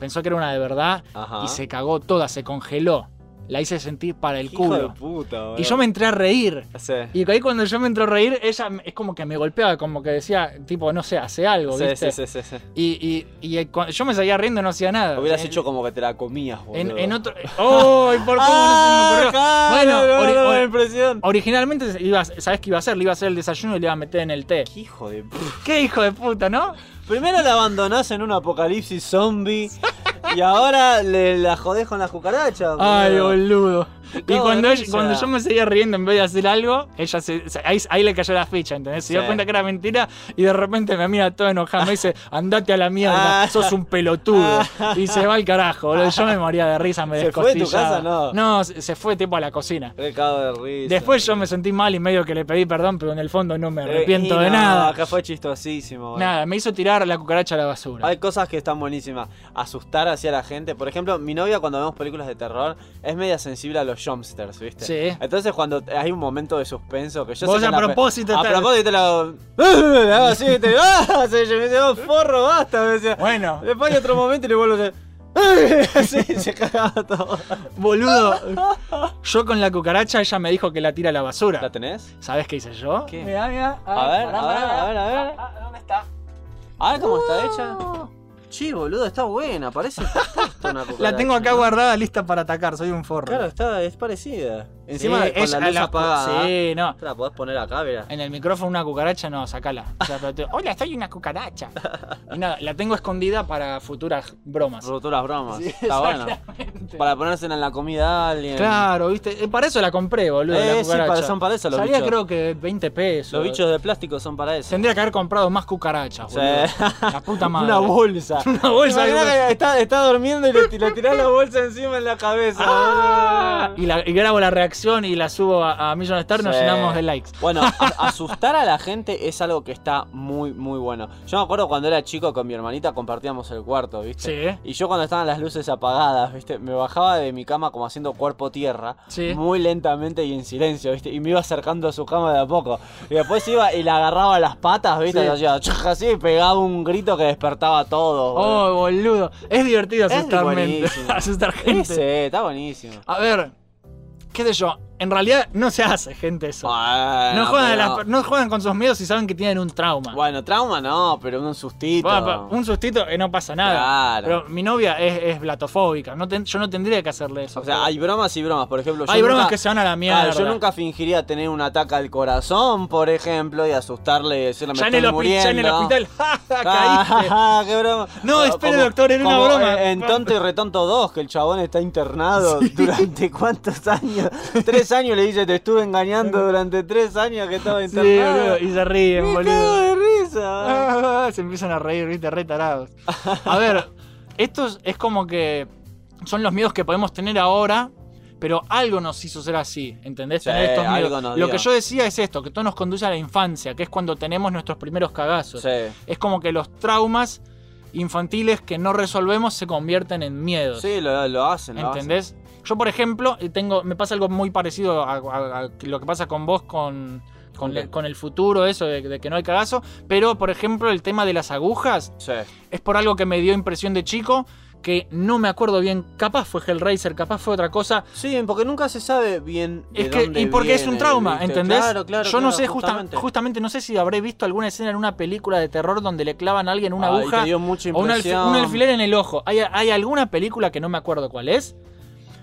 pensó que era una de verdad Ajá. y se cagó toda, se congeló. La hice sentir para el Hijo de culo. puta, boludo. Y yo me entré a reír. Sí. Y ahí cuando yo me entré a reír, ella es como que me golpeaba, como que decía, tipo, no sé, hace algo, Sí, ¿viste? sí, sí, sí, sí. Y, y, y yo me seguía riendo y no hacía nada. Hubieras En- hecho como que te la comías, boludo. en, en otro. ¡Oh! ¿Por cómo no se me ocurrió? Ah, Bueno, no, no, ori- no, ori- la impresión. originalmente, iba, ¿sabes qué iba a hacer? Le iba a hacer el desayuno y le iba a meter en el té. Qué hijo de puta. ¡Qué hijo de puta, ¿no? Primero la abandonás en un apocalipsis zombie y ahora le la jodés con las cucarachas. Ay, boludo. Y cuando, ella- cuando yo me seguía riendo en vez de hacer algo, ella se, se- ahí, ahí le cayó la ficha, ¿entendés? Se dio cuenta que era mentira y de repente me mira todo enojado. Me dice, andate a la mierda, Ah. sos un pelotudo. Y se va al carajo, boludo. Yo me moría de risa, me ¿Se fue de tu descostillaba. No. No, se se fue tipo a la cocina. Cago de risa. Después yo me sentí mal y medio que le pedí perdón, pero en el fondo no me Eh, arrepiento de no, nada. Acá fue chistosísimo. boludo. Nada, me hizo tirar la cucaracha a la basura. Hay cosas que están buenísimas. Asustar hacia la gente. Por ejemplo, mi novia cuando vemos películas de terror es media sensible a los jumpsters, ¿viste? Sí. Entonces cuando hay un momento de suspenso que yo Vos sé que a en la pe- propósito A te- propósito te lo... hago así, te... ¡Ah! Se me dice, "Oh, forro, basta, me decía. Bueno, Después hay otro momento y le vuelvo a hacer... Así, se cagaba todo. boludo. Yo con la cucaracha, ella me dijo que la tira a la basura. ¿La tenés? ¿Sabes qué hice yo? ¿Qué? Mirá, mirá. A ver, a ver, a ver, a ver. Ah, ¿Dónde está? A ver cómo está hecha. Sí, boludo, está buena, parece una La tengo acá guardada lista para atacar, soy un forro. Claro, está, es parecida. Encima Sí, con la luz la- apagada. Sí, no. La podés poner acá, mira. En el micrófono una cucaracha, no, sacala. O sea, te- Hola, soy una cucaracha. Y nada, la tengo escondida para futuras bromas. Futuras bromas. Sí, está bueno. Para ponérsela en la comida a alguien. Claro, viste. Eh, Para eso la compré, boludo. Eh, la sí, cucaracha. para- son para eso los Salía bichos. creo que 20 pesos. Los bichos de plástico son para eso. Tendría que haber comprado más cucarachas, Sí. boludo. La puta madre. Una bolsa. Una bolsa de- está, está durmiendo y le, le tirás la bolsa encima en la cabeza. Ah, y, la- y grabo la reacción y la subo a, a Million Star, nos Sí. llenamos de likes. Bueno, a- asustar a la gente es algo que está muy, muy bueno. Yo me acuerdo cuando era chico con mi hermanita compartíamos el cuarto, ¿viste? Sí. Y yo cuando estaban las luces apagadas, ¿viste? Me bajaba de mi cama como haciendo cuerpo tierra, Sí. muy lentamente y en silencio, ¿viste? Y me iba acercando a su cama de a poco. Y después iba y la agarraba a las patas, ¿viste? Sí. Y hacía así y pegaba un grito que despertaba a todos. boludo. Oh, boludo. Es divertido Es asustar, gente. sí, está buenísimo. A ver, qué sé yo. En realidad no se hace, gente, eso. Bueno, no, juegan pero- las- no juegan con sus miedos si saben que tienen un trauma. Bueno, trauma no, pero un sustito. Bueno, un sustito y no pasa nada. Claro. Pero mi novia es, es blatofóbica. No ten- yo no tendría que hacerle eso. O sea, hay bromas y bromas. Por ejemplo, yo Hay nunca- bromas que se van a la mierda. Claro, yo nunca fingiría tener un ataque al corazón, por ejemplo, y asustarle y decirle me ya, en estoy el hopi- ya en el muriendo. hospital. ¡Ja, ja, caíste! Ah, qué broma. No, espere, como- doctor, era una broma. eh, En Tonto y Retonto 2, que el chabón está internado durante cuántos años. Tres años le dice, te estuve engañando durante tres años que estaba Sí, internado. y se ríen, Me boludo. de risa. Ah, se empiezan a reír, viste, re tarados. A ver, estos es como que son los miedos que podemos tener ahora, pero algo nos hizo ser así, ¿entendés? Sí, Tener estos miedos. algo nos Lo dio. que yo decía es esto, que todo nos conduce a la infancia, que es cuando tenemos nuestros primeros cagazos. Sí. Es como que los traumas infantiles que no resolvemos se convierten en miedos. Sí, lo, lo hacen. lo hacen. ¿Entendés? Yo, por ejemplo, eh, tengo, me pasa algo muy parecido a, a- a lo que pasa con vos con, con, Ok. le- con el futuro, eso de, de que no hay cagazo. Pero, por ejemplo, el tema de las agujas Sí. es por algo que me dio impresión de chico, que no me acuerdo bien. Capaz fue Hellraiser, capaz fue otra cosa. Sí, porque nunca se sabe bien. de Es que, dónde y porque es un trauma. ¿entendés? Claro, claro. Yo no sé, justa- justamente. justamente. no sé si habré visto alguna escena en una película de terror donde le clavan a alguien una Ay, aguja te dio mucha o un alfiler en el ojo. ¿Hay, hay alguna película que no me acuerdo cuál es?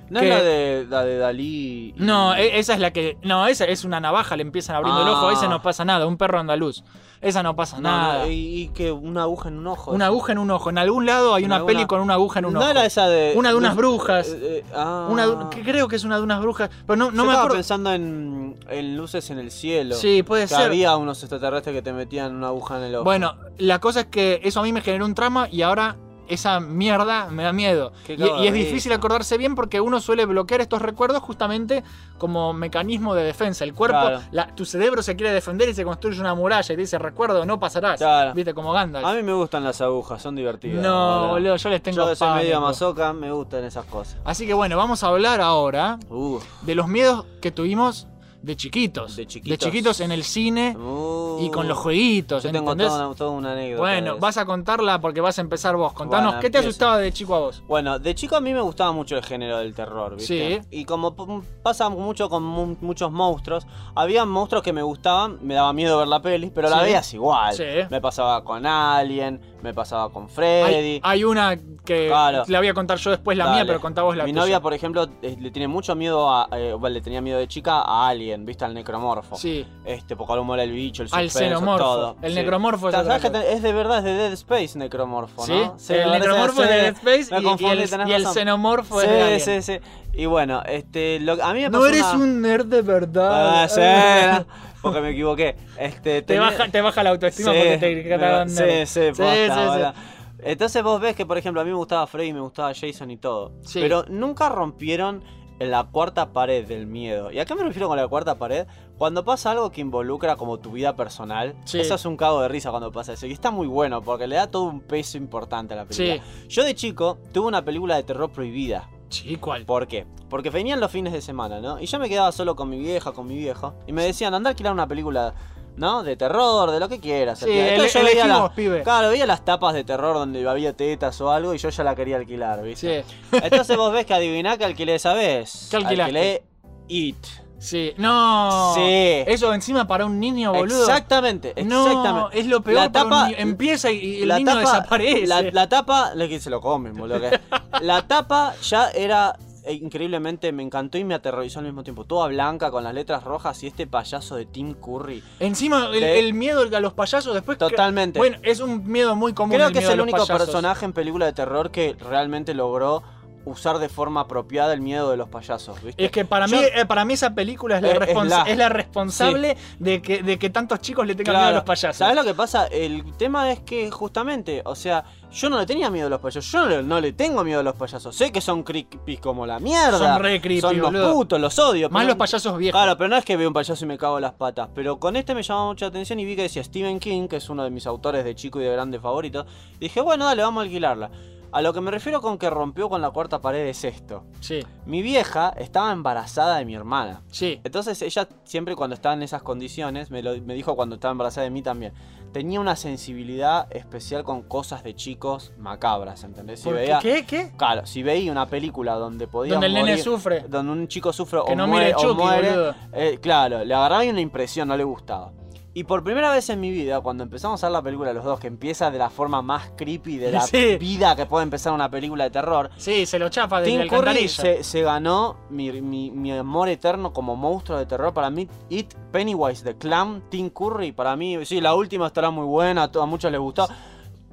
No que- es la de, la de Dalí. y- No, e- esa es la que. No, esa es una navaja, le empiezan abriendo el Ah. ojo. Ese no pasa nada, un perro andaluz. Esa no pasa No, nada. no, y, y que una aguja en un ojo. Una aguja en un ojo. En algún lado hay una peli con una aguja en un no ojo. era esa de. Una de unas brujas. eh, eh, ah. Una que creo que es una de unas brujas. Pero no, no Yo me estaba acuerdo. pensando en, en luces en el cielo. Sí, puede que ser. había unos extraterrestres que te metían una aguja en el ojo. Bueno, la cosa es que eso a mí me generó un trauma y ahora esa mierda me da miedo. Y, es difícil acordarse bien porque uno suele bloquear estos recuerdos justamente como mecanismo de defensa. El cuerpo, Claro. la- tu cerebro se quiere defender y se construye una muralla y te dice recuerdo, no pasarás. Claro. Viste, como Gandalf. A mí me gustan las agujas, son divertidas. no, boludo, yo les tengo Yo soy medio masoca, me gustan esas cosas. Así que bueno, vamos a hablar ahora Uh, de los miedos que tuvimos de chiquitos. De chiquitos. chiquitos en el cine uh. y con los jueguitos, Yo tengo toda una, toda una anécdota. de Bueno, vas a contarla porque vas a empezar vos. Contanos, Bueno, ¿qué te asustaba de chico a vos? Bueno, de chico a mí me gustaba mucho el género del terror, ¿viste? Sí. Y como pasa mucho con mu- muchos monstruos, había monstruos que me gustaban, me daba miedo ver la peli, pero la veías igual. Sí. Me pasaba con Alien, me pasaba con Hay, Freddy. hay una que Claro. la voy a contar yo después la Dale. mía, pero contá vos la Mi tuya. novia, por ejemplo, eh, le tiene mucho miedo a. eh, bueno, le tenía miedo de chica a Alien, ¿viste? Al necromorfo. Sí. Este, porque al el bicho, el Al suspenso, xenomorfo. todo. El Sí. necromorfo es ¿Sabes otra que cosa. te- es de verdad, es de Dead Space necromorfo, ¿Sí? ¿no? el me parece- necromorfo es de sí. Dead Space Me y- el, tenés y el razón. xenomorfo es de Sí, Alien. sí, sí. Y bueno, este, lo- a mí me No pasó eres una- un nerd de verdad. Ah, sí, no, porque me equivoqué. Este, te, baja, te baja la autoestima Sí, porque te trataron sí, sí, posta, sí, boludo. Entonces vos ves que, por ejemplo, a mí me gustaba Freddy, me gustaba Jason y todo. Sí. Pero nunca rompieron la cuarta pared del miedo. ¿Y a qué me refiero con la cuarta pared? Cuando pasa algo que involucra como tu vida personal, Sí. eso es un cago de risa cuando pasa eso. Y está muy bueno porque le da todo un peso importante a la película. Yo de chico tuve una película de terror prohibida. Sí, ¿cuál? ¿Por qué? Porque venían los fines de semana, ¿no? Y yo me quedaba solo con mi vieja, con mi viejo. Y me decían, anda a alquilar una película, ¿no? De terror, de lo que quieras. Sí, alquilar". ele- Entonces yo veía la- pibe. Claro, veía las tapas de terror donde había tetas o algo y yo ya la quería alquilar, ¿viste? Sí. Entonces vos ves que adiviná que alquilé esa vez. ¿Qué alquilaste? Alquilé It. Sí. No. Sí. Eso encima para un niño, boludo. Exactamente, No, exactamente. es lo peor La para un tapa- niño. Empieza y, y el la niño tapa, desaparece. La, la tapa, le que se lo comen, boludo. La tapa ya era eh, increíblemente, me encantó y me aterrorizó al mismo tiempo. Toda blanca con las letras rojas y este payaso de Tim Curry. Encima, el, De- el miedo a los payasos después. que- Totalmente. bueno, es un miedo muy común. Creo que es el único payasos. personaje en película de terror que realmente logró usar de forma apropiada el miedo de los payasos, ¿viste? Es que para Yo- mí, eh, para mí esa película es la, Eh, es la- es la responsable de, que, de que tantos chicos le tengan miedo a los payasos. ¿Sabes lo que pasa? El tema es que justamente, o sea, yo no le tenía miedo a los payasos, yo no le, no le tengo miedo a los payasos. Sé que son creepy como la mierda. Son re creepy, Son los boludo. putos, los odio. Más pero- los payasos viejos. Claro, pero no es que veo un payaso y me cago en las patas. Pero con este me llamó mucha atención y vi que decía Stephen King, que es uno de mis autores de chico y de grande favoritos. Y dije, bueno, dale, vamos a alquilarla. A lo que me refiero con que rompió con la cuarta pared es esto. Sí, Mi vieja estaba embarazada de mi hermana. sí. Entonces ella siempre cuando estaba en esas condiciones, me, lo- me dijo cuando estaba embarazada de mí también, tenía una sensibilidad especial con cosas de chicos macabras, ¿entendés? Si ¿Por qué? veía, ¿Qué? ¿Qué? Claro, si veía una película donde podía Donde el nene sufre. donde un chico sufre Que o, no muere, mire o Chucky, muere, boludo. eh, claro, le agarraba ahí una impresión, no le gustaba. Y por primera vez en mi vida, cuando empezamos a ver la película los dos, que empieza de la forma más creepy de la Sí. vida que puede empezar una película de terror, Sí, se lo chapa desde Tim Curry se, se ganó mi, mi- mi amor eterno como monstruo de terror. Para mí, It, Pennywise, The Clown, Tim Curry, para mí, sí, la última estará muy buena, a, muchos les gustó.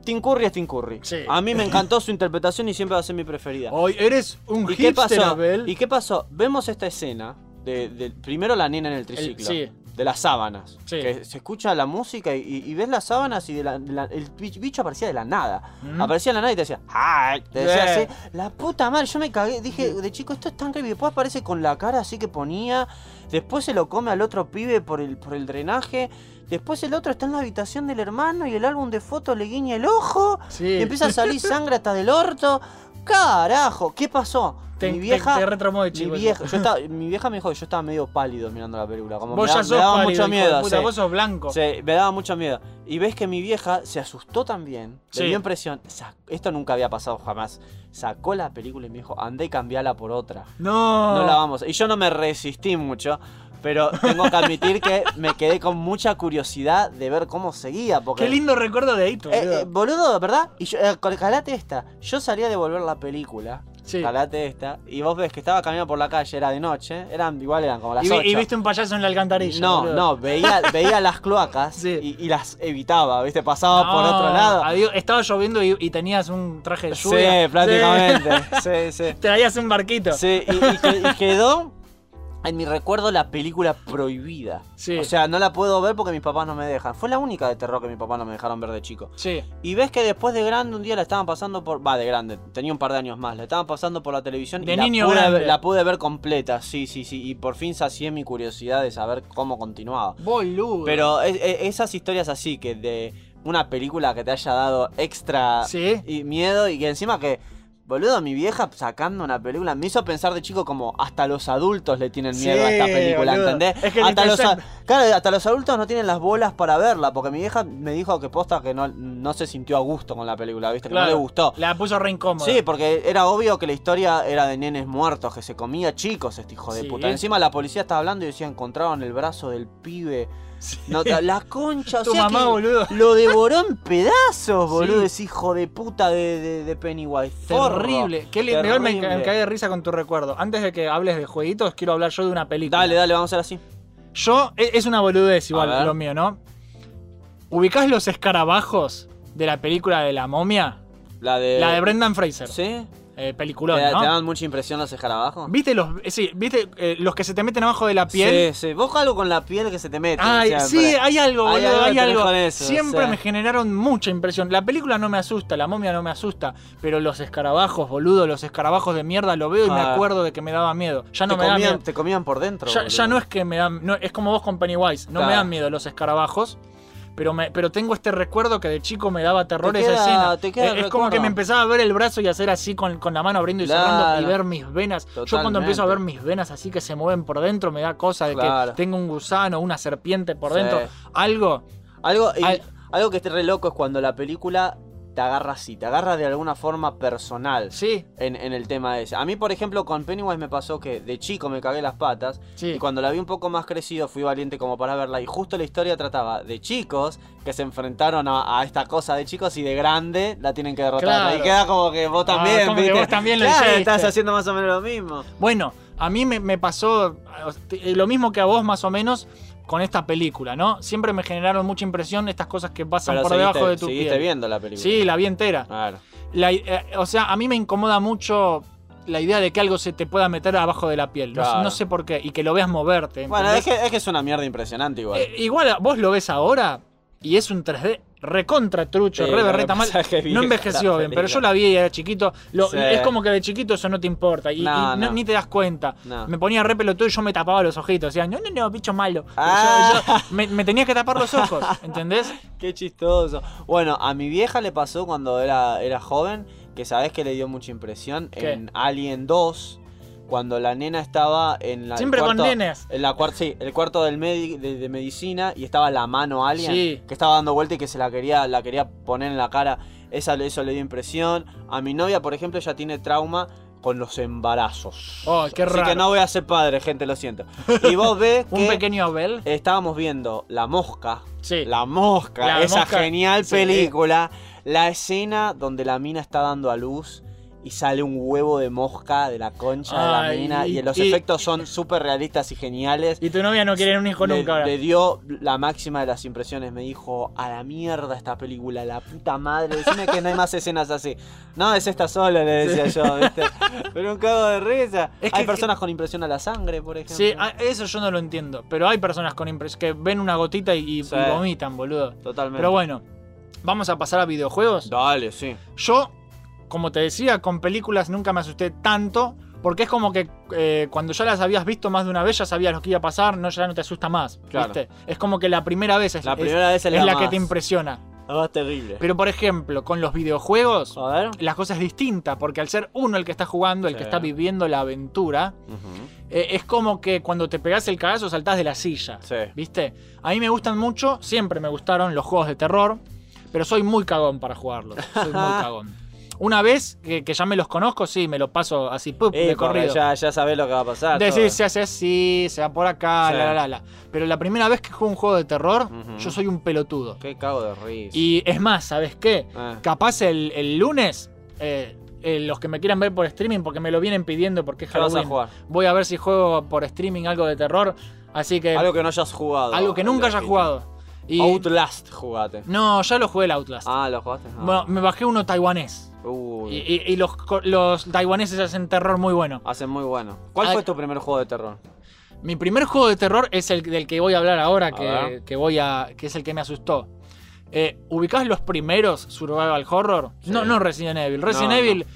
Tim Curry es Tim Curry. Sí. A mí me encantó su interpretación y siempre va a ser mi preferida. Hoy eres un ¿Y qué pasó? Abel. ¿Y qué pasó? Vemos esta escena de, de- primero la nena en el triciclo. sí. De las sábanas. Sí. Que se escucha la música y, ves las sábanas y de la- de la- el bich- bicho aparecía de la nada. Mm. Aparecía de la nada y te decía, ¡ay! Te decía así. La puta madre, yo me cagué. Dije, de chico, esto es tan creepy. Después aparece con la cara así que ponía. Después se lo come al otro pibe por el, por el drenaje. Después el otro está en la habitación del hermano y el álbum de fotos le guiña el ojo. Sí. Y empieza a salir sangre hasta del orto. Carajo, ¿qué pasó? Te- mi te- vieja, te retraumó de mi vieja, yo estaba, mi vieja me dijo que yo estaba medio pálido mirando la película. Como Vos me, ya da- sos me daba pálido, mucho miedo. puta, sí. vos sos blanco. Sí, me daba mucho miedo. Y ves que mi vieja se asustó también. Sí. Le dio impresión. Esto nunca había pasado jamás. Sacó la película y me dijo, andé y cambiala por otra. No. No la vamos. Y yo no me resistí mucho. Pero tengo que admitir que me quedé con mucha curiosidad de ver cómo seguía. Porque Qué lindo recuerdo de Hito, eh, boludo. eh, boludo, ¿verdad? Y yo, eh, calate esta. Yo salía de volver la película. Sí. Calate esta. Y vos ves que estaba caminando por la calle, era de noche. Eran, igual eran como las Y, vi- 8. y viste un payaso en la alcantarilla. No, boludo. no, veía, veía las cloacas Sí. y, y las evitaba, ¿viste? Pasaba por otro lado. adiós, estaba lloviendo y, y tenías un traje de Sí, lluvia. prácticamente. Sí, sí. Sí. Traías un barquito. Sí, y quedó en mi recuerdo la película prohibida. Sí. O sea, no la puedo ver porque mis papás no me dejan. Fue la única de terror que mis papás no me dejaron ver de chico. Sí. Y ves que después de grande un día la estaban pasando por. Va, de grande, tenía un par de años más. La estaban pasando por la televisión De y niño la, pude grande. la pude ver completa. Sí, sí, sí. Y por fin sacié mi curiosidad de saber cómo continuaba. Boludo. Pero es- es- esas historias así, que de una película que te haya dado extra Sí. y miedo y que encima que, boludo, mi vieja sacando una película me hizo pensar de chico como hasta los adultos le tienen miedo a esta película, boludo. ¿entendés? Es que hasta, los, a- claro, hasta los adultos no tienen las bolas para verla, porque mi vieja me dijo que posta que no, no se sintió a gusto con la película, ¿viste? Que no le gustó. La puso re incómoda. Sí, porque era obvio que la historia era de nenes muertos, que se comía chicos este hijo de Sí. puta. Encima la policía estaba hablando y decía, encontraron el brazo del pibe. No, la concha, o Tu sea mamá, que boludo. lo devoró en pedazos, boludo, Sí. ese hijo de puta de, de, de Pennywise. Forro. Terrible. Qué me, me caí de risa con tu recuerdo. Antes de que hables de jueguitos, quiero hablar yo de una película. Dale, dale, vamos a hacer así. Yo, e- es una boludez igual lo mío, ¿no? ¿Ubicás los escarabajos de la película de la momia? La de. La de Brendan Fraser. ¿Sí? Eh, peliculón, ¿Te, ¿no? te dan mucha impresión los escarabajos? ¿Viste los, eh, sí, ¿viste eh, los que se te meten abajo de la piel? Sí, sí. Vos algo con la piel que se te mete. Ay, sí, hay algo, Hay boludo, algo hay eso, Siempre sí. me generaron mucha impresión. La película no me asusta, la momia no me asusta, pero los escarabajos, boludo, los escarabajos de mierda lo veo y me Ah. acuerdo de que me daba miedo. Ya no te, me da comían, miedo. te comían por dentro. Ya, no es que me dan, no, es como vos con Pennywise, no me dan miedo los escarabajos. Pero, me, pero tengo este recuerdo que de chico me daba terror Te esa escena. te queda Eh, es como que me empezaba a ver el brazo y hacer así con, con la mano abriendo y Claro. cerrando y ver mis venas. Yo cuando empiezo a ver mis venas así que se mueven por dentro, me da cosa de Claro. que tengo un gusano, una serpiente por Sí. dentro. Algo. Algo, y- Al- algo que esté re loco es cuando la película te agarra así, te agarra de alguna forma personal Sí, en, en el tema ese. A mí, por ejemplo, con Pennywise me pasó que de chico me cagué las patas sí. y cuando la vi un poco más crecido fui valiente como para verla y justo la historia trataba de chicos que se enfrentaron a, a esta cosa de chicos y de grande la tienen que derrotar. Claro. Y queda como que vos Ah, también, como que ¿viste? vos también lo Claro, estás haciendo más o menos lo mismo. Bueno, a mí me, me pasó lo mismo que a vos más o menos con esta película, ¿no? Siempre me generaron mucha impresión estas cosas que pasan Pero por seguiste, debajo de tu seguiste piel. viendo la película. Sí, la vi entera. Claro. La- eh, o sea, a mí me incomoda mucho la idea de que algo se te pueda meter abajo de la piel. No, sé- Claro. no sé por qué. Y que lo veas moverte. Bueno, es ¿entendés? que, es que es una mierda impresionante igual. Eh, igual vos lo ves ahora y es un 3D recontra trucho, Sí, re berreta mal. No envejeció bien, pero yo la vi y era chiquito. Lo- Sí. Es como que de chiquito eso no te importa. Y, y No, no- ni te das cuenta. No. Me ponía re pelotudo y yo me tapaba los ojitos. Decía, no, no, no, bicho malo. Ah. yo- yo- me, me tenía que tapar los ojos, ¿entendés? Qué chistoso. Bueno, a mi vieja le pasó cuando era, era joven, que sabes que le dio mucha impresión ¿Qué? en Alien 2, cuando la nena estaba en la Siempre el con cuarto, nenes. En la cuarta, sí, el cuarto del medi- de, de medicina y estaba la mano alien Sí. que estaba dando vuelta y que se la quería, la quería poner en la cara. Esa, eso le dio impresión. A mi novia, por ejemplo, ya tiene trauma con los embarazos. Oh, qué Así raro. que no voy a ser padre, gente, lo siento. Y vos ves Un que pequeño Abel. estábamos viendo La Mosca. Sí. La Mosca, La esa Mosca, genial sí. película. La escena donde la mina está dando a luz y sale un huevo de mosca de la concha de la mina. Y, y- los y- efectos son súper realistas y geniales. Y tu novia no quiere un hijo le, nunca ahora. le dio la máxima de las impresiones. Me dijo, a la mierda esta película, la puta madre. Decime que no hay más escenas así. No, es esta sola, le decía yo, ¿viste? Pero un cago de risa. Es hay que- personas con impresión a la sangre, por ejemplo. Sí, a- eso yo no lo entiendo. Pero hay personas con impresión que ven una gotita y, y vomitan, boludo. Totalmente. Pero bueno, vamos a pasar a videojuegos. Dale, sí. Yo, como te decía, con películas nunca me asusté tanto. Porque es como que eh, cuando ya las habías visto más de una vez, ya sabías lo que iba a pasar, no, ya no te asusta más. Claro. ¿viste? Es como que la primera vez es La es- primera vez es la la que te impresiona. Es más terrible. Pero por ejemplo, con los videojuegos, A ver. la cosa es distinta, porque al ser uno el que está jugando, el que está viviendo la aventura, eh, es como que cuando te pegás el cagazo saltás de la silla. Sí. ¿Viste? A mí me gustan mucho, siempre me gustaron los juegos de terror, pero soy muy cagón para jugarlos. Soy muy cagón. Una vez que, que ya me los conozco, sí, me lo paso así, ¡pup! Eh, de corrido. ya, ya sabés lo que va a pasar. Todo. se hace así, se va por acá, Sí. la, la, la, la. Pero la primera vez que juego un juego de terror, yo soy un pelotudo. Qué cago de risa. Y es más, ¿sabes qué? Ah. Capaz el, el lunes, eh, eh, los que me quieran ver por streaming, porque me lo vienen pidiendo porque es ¿Qué vas a Halloween, jugar? voy a ver si juego por streaming algo de terror. Así que Algo que no hayas jugado. algo que nunca haya jugado. Y, Outlast jugate. No, ya lo jugué el Outlast. Ah, ¿lo jugaste? Ah. Bueno, me bajé uno taiwanés. Uy. Y, y- y los, los taiwaneses hacen terror muy bueno. Hacen muy bueno. ¿Cuál Ay. fue tu primer juego de terror? Mi primer juego de terror es el del que voy a hablar ahora, A que, que voy a. que es el que me asustó. Eh, ¿Ubicás los primeros Survival Horror? Sí. No, no Resident Evil. Resident No, no. Evil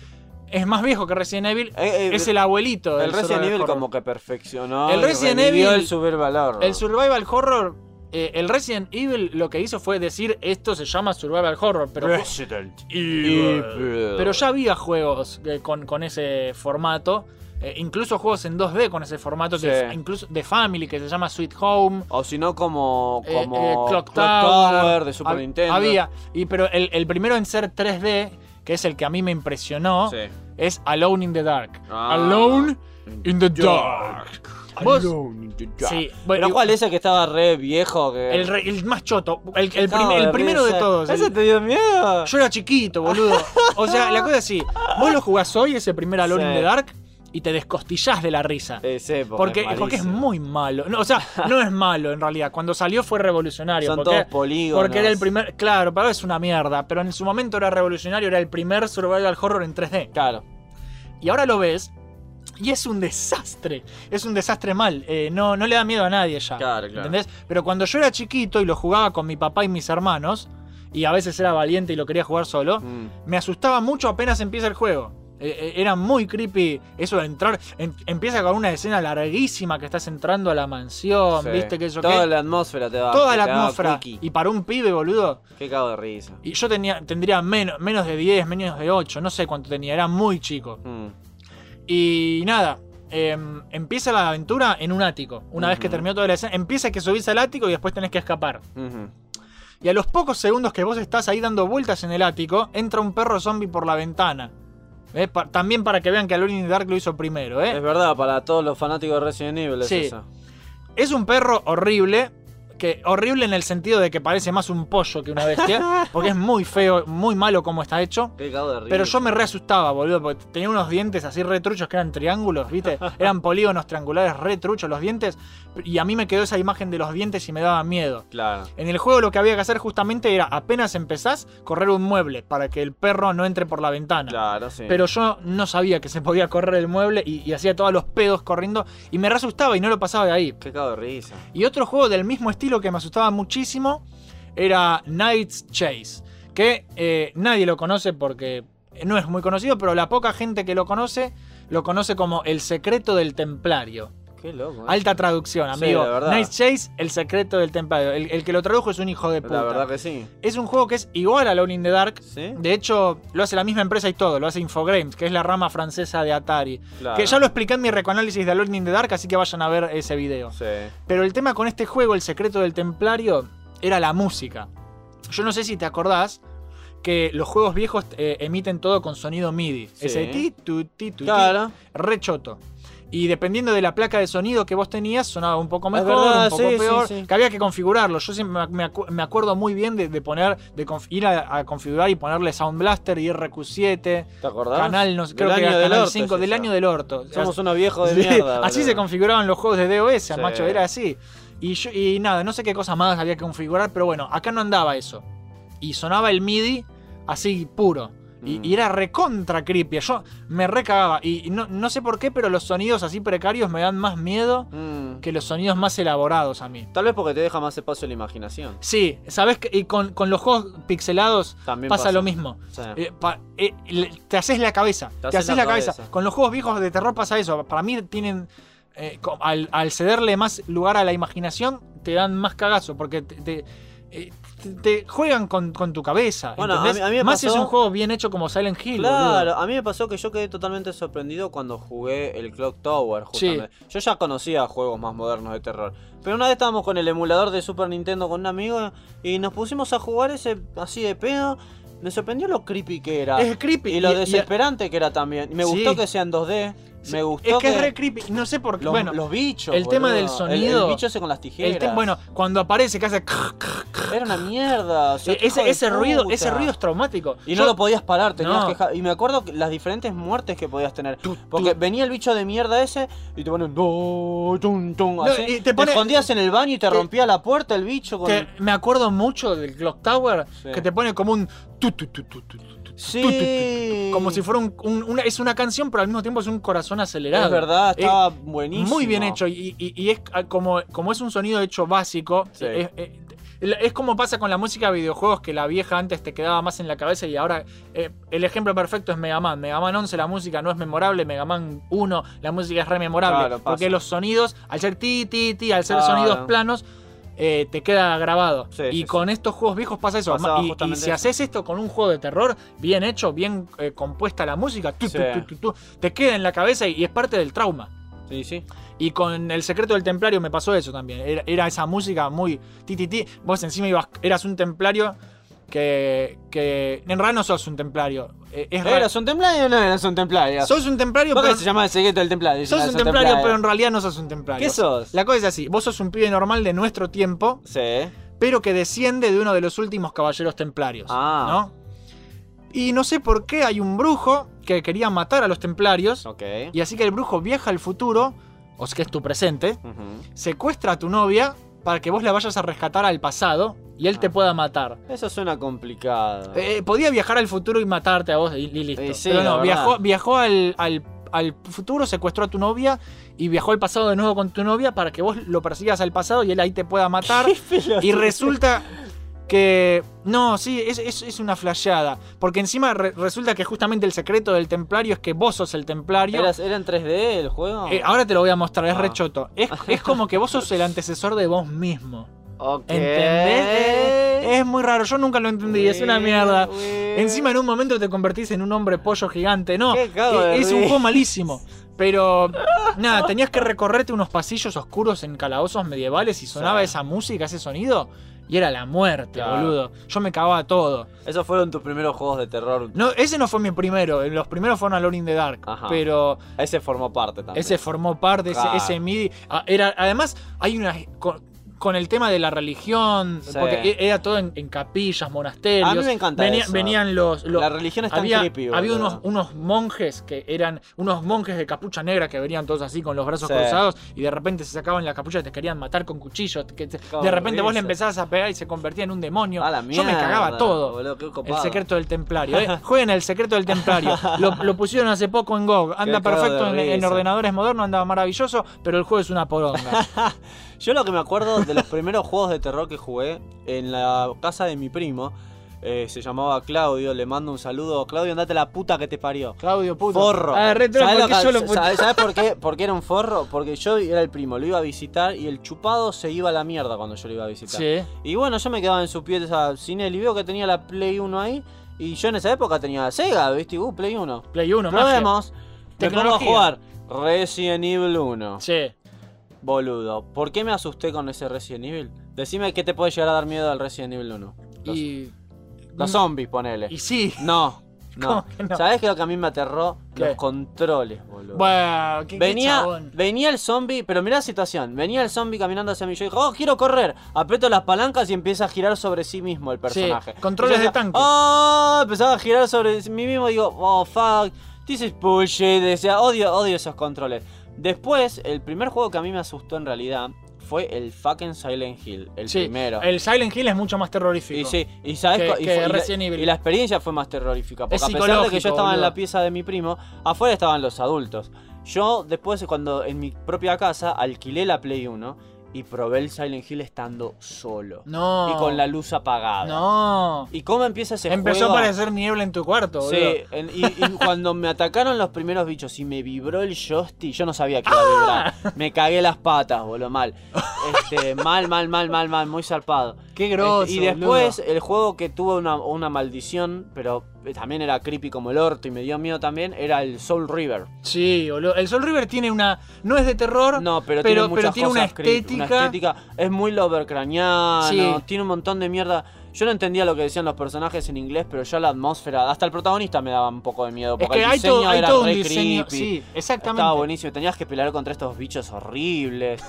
es más viejo que Resident Evil. Eh, eh, es el abuelito. El del Resident Survival Evil Horror. como que perfeccionó. El Resident Evil- el Survival Horror. El Survival Horror. Eh, el Resident Evil lo que hizo fue decir esto se llama Survival Horror, pero, Resident Evil. Pero ya había juegos eh, con, con ese formato, eh, incluso juegos en 2D con ese formato, que Sí. es incluso de Family, que se llama Sweet Home. O si no, como, como Clock, Tower, de Super Nintendo. Había, y, pero el, el primero en ser 3D, que es el que a mí me impresionó, Sí. es Alone in the Dark. Ah. Alone in the Dark. Vos- Sí, bueno, Pero ¿cuál ese que estaba re viejo? Que... el, re- el más choto, el, primero de todos. ¿Ese el- te dio miedo? Yo era chiquito, boludo. O sea, la cosa es así. Vos lo jugás hoy, ese primer Alone Sí. in the Dark, y te descostillás de la risa. Sí, Porque, es porque es malísimo. muy malo. No, o sea, no es malo en realidad. Cuando salió fue revolucionario. Son porque, todos polígonos. Porque era el primer. Claro, pero ahora es una mierda. Pero en su momento era revolucionario. Era el primer survival horror en 3D. Claro. Y ahora lo ves. Y es un desastre. Es un desastre mal. Eh, no, no le da miedo a nadie ya. Claro, claro. ¿Entendés? Pero cuando yo era chiquito y lo jugaba con mi papá y mis hermanos. Y a veces era valiente y lo quería jugar solo. Mm. Me asustaba mucho apenas empieza el juego. Eh, eh, era muy creepy eso de entrar. en- empieza con una escena larguísima que estás entrando a la mansión, Sí. ¿viste? Que eso Toda qué? la atmósfera te da. Toda te la atmósfera. Y para un pibe, boludo. Qué cago de risa. Y yo tenía, tendría menos, menos de 10, menos de 8, no sé cuánto tenía, era muy chico. Mm. Y nada, em, empieza la aventura en un ático. Una vez que terminó toda la escena, empieza que subís al ático y después tenés que escapar. Y a los pocos segundos que vos estás ahí dando vueltas en el ático, entra un perro zombie por la ventana. ¿Eh? Pa- también para que vean que Alone in the Dark lo hizo primero, ¿eh? Es verdad, para todos los fanáticos de Resident Evil es Sí. eso. Es un perro horrible. Que horrible en el sentido de que parece más un pollo que una bestia. porque es muy feo, muy malo como está hecho. Qué cago de risa. Pero yo me re asustaba, boludo, porque tenía unos dientes así re truchos que eran triángulos, ¿viste? Eran polígonos triangulares re truchos los dientes. Y a mí me quedó esa imagen de los dientes y me daba miedo. Claro. En el juego lo que había que hacer justamente era, apenas empezás, correr un mueble para que el perro no entre por la ventana. Claro, sí. Pero yo no sabía que se podía correr el mueble y, y hacía todos los pedos corriendo y me asustaba y no lo pasaba de ahí. Qué cago de risa. Y otro juego del mismo estilo que me asustaba muchísimo era Knight's Chase. Que eh, nadie lo conoce porque no es muy conocido, pero la poca gente que lo conoce lo conoce como El secreto del templario. Qué loco. ¿eh? Alta traducción, Sí, amigo. la verdad. Knight's Chase, El secreto del templario. El, el que lo tradujo es un hijo de puta. La verdad que sí. Es un juego que es igual a Alone in the Dark. ¿Sí? De hecho, lo hace la misma empresa y todo. Lo hace Infogrames, que es la rama francesa de Atari. Claro. Que ya lo expliqué en mi recoanálisis de Alone in the Dark, así que vayan a ver ese video. Sí. Pero el tema con este juego, el secreto del templario, era la música. Yo no sé si te acordás que los juegos viejos eh, emiten todo con sonido MIDI. Sí. Ese ti, tu, ti, tu, ti, Claro. re choto. Y dependiendo de la placa de sonido que vos tenías, sonaba un poco mejor, verdad, un poco sí, peor. sí. Que había que configurarlo. Yo siempre me, acu- me acuerdo muy bien de, de poner, de ir a, a configurar y ponerle Sound Blaster y RQ7. ¿Te acordás? Canal, no Del creo que era del Canal orto 5, es del año del orto. Somos unos viejos de mierda. así se configuraban los juegos de DOS, macho, era así. Y, yo- y nada, no sé qué cosa más había que configurar, pero bueno, acá no andaba eso. Y sonaba el MIDI así puro. Y, Mm. y era recontra creepy. Yo me recagaba. Y, no, no sé por qué, pero los sonidos así precarios me dan más miedo Mm. que los sonidos más elaborados a mí. Tal vez porque te deja más espacio a la imaginación. Sí, ¿sabes? qué? Y con, con los juegos pixelados También pasa, pasa. lo mismo. Sí. Eh, pa- eh, te haces la cabeza. Te, haces haces la cabeza. cabeza. Con los juegos viejos de terror pasa eso. Para mí tienen. eh, al, al cederle más lugar a la imaginación, te dan más cagazo. Porque te- te- eh, te, juegan con, con tu cabeza. Bueno, a ¿entendés? mí- a mí me Más si es pasó- un juego bien hecho como Silent Hill. Claro, boludo. a mí me pasó que yo quedé totalmente sorprendido cuando jugué el Clock Tower, Sí. Yo ya conocía juegos más modernos de terror. Pero una vez estábamos con el emulador de Super Nintendo con un amigo y nos pusimos a jugar ese así de pedo. Me sorprendió lo creepy que era. Es creepy. Y lo y- y- desesperante que era también. Me Sí. gustó que sea en 2D. Sí, Me gustó Es que, es re creepy. No sé por qué. los, bueno, los bichos. el tema del boludo. El- sonido- El, bicho ese con las tijeras. el te- bueno, cuando aparece que hace. Era una mierda. o sea, hijo ese ese ruido, puta. ese ruido es traumático. Y Yo- no lo podías parar, tenías No. que Y me acuerdo que las diferentes muertes que podías tener. Porque venía el bicho de mierda ese y te ponen. "Do, tum, tum", No, así. y te te, pone- escondías en el baño y te, te- rompía la puerta el bicho con. me acuerdo mucho del Clock Tower Sí. que te pone como un tu, tu, tu, Sí. como si fuera un, un- una, es una canción pero al mismo tiempo es un corazón acelerado Es verdad, Eh, estaba buenísimo. muy bien hecho y, y- y es ah, como, como es un sonido hecho básico Sí. es, es- es como pasa con la música de videojuegos que la vieja antes te quedaba más en la cabeza y ahora eh, el ejemplo perfecto es Mega Man. Mega Man 11 la música no es memorable, Mega Man 1 la música es re memorable Claro, porque los sonidos al ser ti ti ti al ser Claro. sonidos planos eh, te queda grabado. Sí, y sí, con estos juegos viejos pasa eso. Pasaba Y- si eso. haces esto con un juego de terror, bien hecho, bien eh, compuesta la música, tu, tu, tu, te queda en la cabeza y, y es parte del trauma. Sí, sí. Y con El secreto del templario me pasó eso también. Era, era esa música muy ti, ti, ti. Vos encima ibas, eras un templario que, que. En realidad no sos un templario. Eh, Es raro. ¿Eras un templario o no eras un templario? Sos un templario, ¿Por qué pero. se llama el secreto del templario? Sos un templario, pero en realidad no sos un templario. ¿Qué sos? La cosa es así. Vos sos un pibe normal de nuestro tiempo, Sí. pero que desciende de uno de los últimos caballeros templarios. Ah. ¿No? Y no sé por qué hay un brujo que quería matar a los templarios. Ok. Y así que el brujo viaja al futuro, o sea que es tu presente, Ujú. secuestra a tu novia para que vos la vayas a rescatar al pasado y él te Ah. pueda matar. Eso suena complicado. Eh, podía viajar al futuro y matarte a vos y, y listo. Eh, sí, Pero no, viajó, viajó al, al- al futuro, secuestró a tu novia y viajó al pasado de nuevo con tu novia para que vos lo persigas al pasado y él ahí te pueda matar. y resulta que... No, sí, es, es- es una flasheada. Porque encima re- resulta que justamente el secreto del templario es que vos sos el templario. ¿Eras- ¿Era en 3D el juego? Eh, ahora te lo voy a mostrar, es Ah. re choto. Es, es como que vos sos el antecesor de vos mismo. Ok. ¿Entendés? Es, es muy raro, yo nunca lo entendí, es una mierda. Encima en un momento te convertís en un hombre pollo gigante, no. Eh, es un juego malísimo. Pero nada, tenías que recorrerte unos pasillos oscuros en calabozos medievales y sonaba Sí. esa música, ese sonido, y era la muerte, Claro. boludo. Yo me cagaba todo. Esos fueron tus primeros juegos de terror. No, ese no fue mi primero, los primeros fueron Alone in the Dark, Ajá. pero Ese formó parte también. ese formó parte, ese, Claro. ese MIDI. Era, además, hay una. Con, el tema de la religión, Sí. porque e- era todo en, en capillas, monasterios. A mí me encanta Venía- eso. Venían los. los- La religión es tan había, creepy, había unos, unos monjes que eran unos monjes de capucha negra que venían todos así con los brazos Sí. cruzados y de repente se sacaban la capucha y te querían matar con cuchillos. Que te- Qué de repente vos le empezabas a pegar y se convertía en un demonio. A la Yo me cagaba todo. boludo, El secreto del templario. ¿eh? Jueguen el secreto del templario. Lo, lo pusieron hace poco en GOG. Anda Qué perfecto en, en ordenadores modernos, anda maravilloso, pero el juego es una poronga. Yo lo que me acuerdo de los primeros juegos de terror que jugué en la casa de mi primo, eh, se llamaba Claudio, le mando un saludo. Claudio, andate la puta que te parió. Claudio, puto. Forro. Ah, re troll, ¿Sabés, porque yo lo puse. ¿sabés- sabés por qué? ¿Por qué era un forro? Porque yo era el primo, lo iba a visitar y el chupado se iba a la mierda cuando yo lo iba a visitar. Sí. Y bueno, yo me quedaba en su pieza sin él y veo que tenía la Play 1 ahí. Y yo en esa época tenía Sega, ¿viste? Uh, Play 1. Play 1, magia. Probemos. Me pongo a jugar Resident Evil 1. Sí. Boludo, ¿por qué me asusté con ese Resident Evil? Decime qué te puede llegar a dar miedo al Resident Evil 1. Los, Y. los zombies, ponele. Y sí. No, no. ¿Cómo que no? ¿Sabés qué es lo que a mí me aterró? ¿Qué? Los controles, boludo. Bueno, qué, Venía, venía el zombie, pero mirá la situación. Venía el zombie caminando hacia mí. Yo dije, oh, quiero correr. Aprieto las palancas y empieza a girar sobre sí mismo el personaje. controles de tanque. Oh, empezaba a girar sobre mí mismo. Digo, oh, fuck. This is bullshit. Decía, odio, odio esos controles. Después, el primer juego que a mí me asustó en realidad fue el fucking Silent Hill. El Sí, primero. El Silent Hill es mucho más terrorífico. Y sí, y sabes que- co- y, que fue- y la- y experiencia fue más terrorífica. Porque Es a pesar de que yo estaba en la pieza de mi primo, afuera estaban los adultos. Yo después, cuando en mi propia casa, alquilé la Play 1 y probé el Silent Hill estando solo. No. Y con la luz apagada. No. ¿Y cómo empieza ese Empezó juego? a parecer niebla en tu cuarto, boludo. Sí, en- y, y cuando me atacaron los primeros bichos y me vibró el joystick, yo no sabía que iba a vibrar. Me cagué las patas, boludo, mal. Este, mal, mal, mal, mal, mal, muy zarpado. Qué grosso, Este, y después, el juego que tuvo una, una maldición, pero también era creepy como el orto y me dio miedo también, era el Soul River. Sí. El Soul River tiene una. No es de terror. No, pero, Pero- tiene pero tiene una estética. Una estética. Es muy Lovecraniano, Sí. tiene un montón de mierda. Yo no entendía lo que decían los personajes en inglés, pero ya la atmósfera, hasta el protagonista me daba un poco de miedo. Es Porque que el hay diseño todo, hay era todo un re diseño. creepy. Sí, exactamente. Estaba buenísimo. Tenías que pelear contra estos bichos horribles.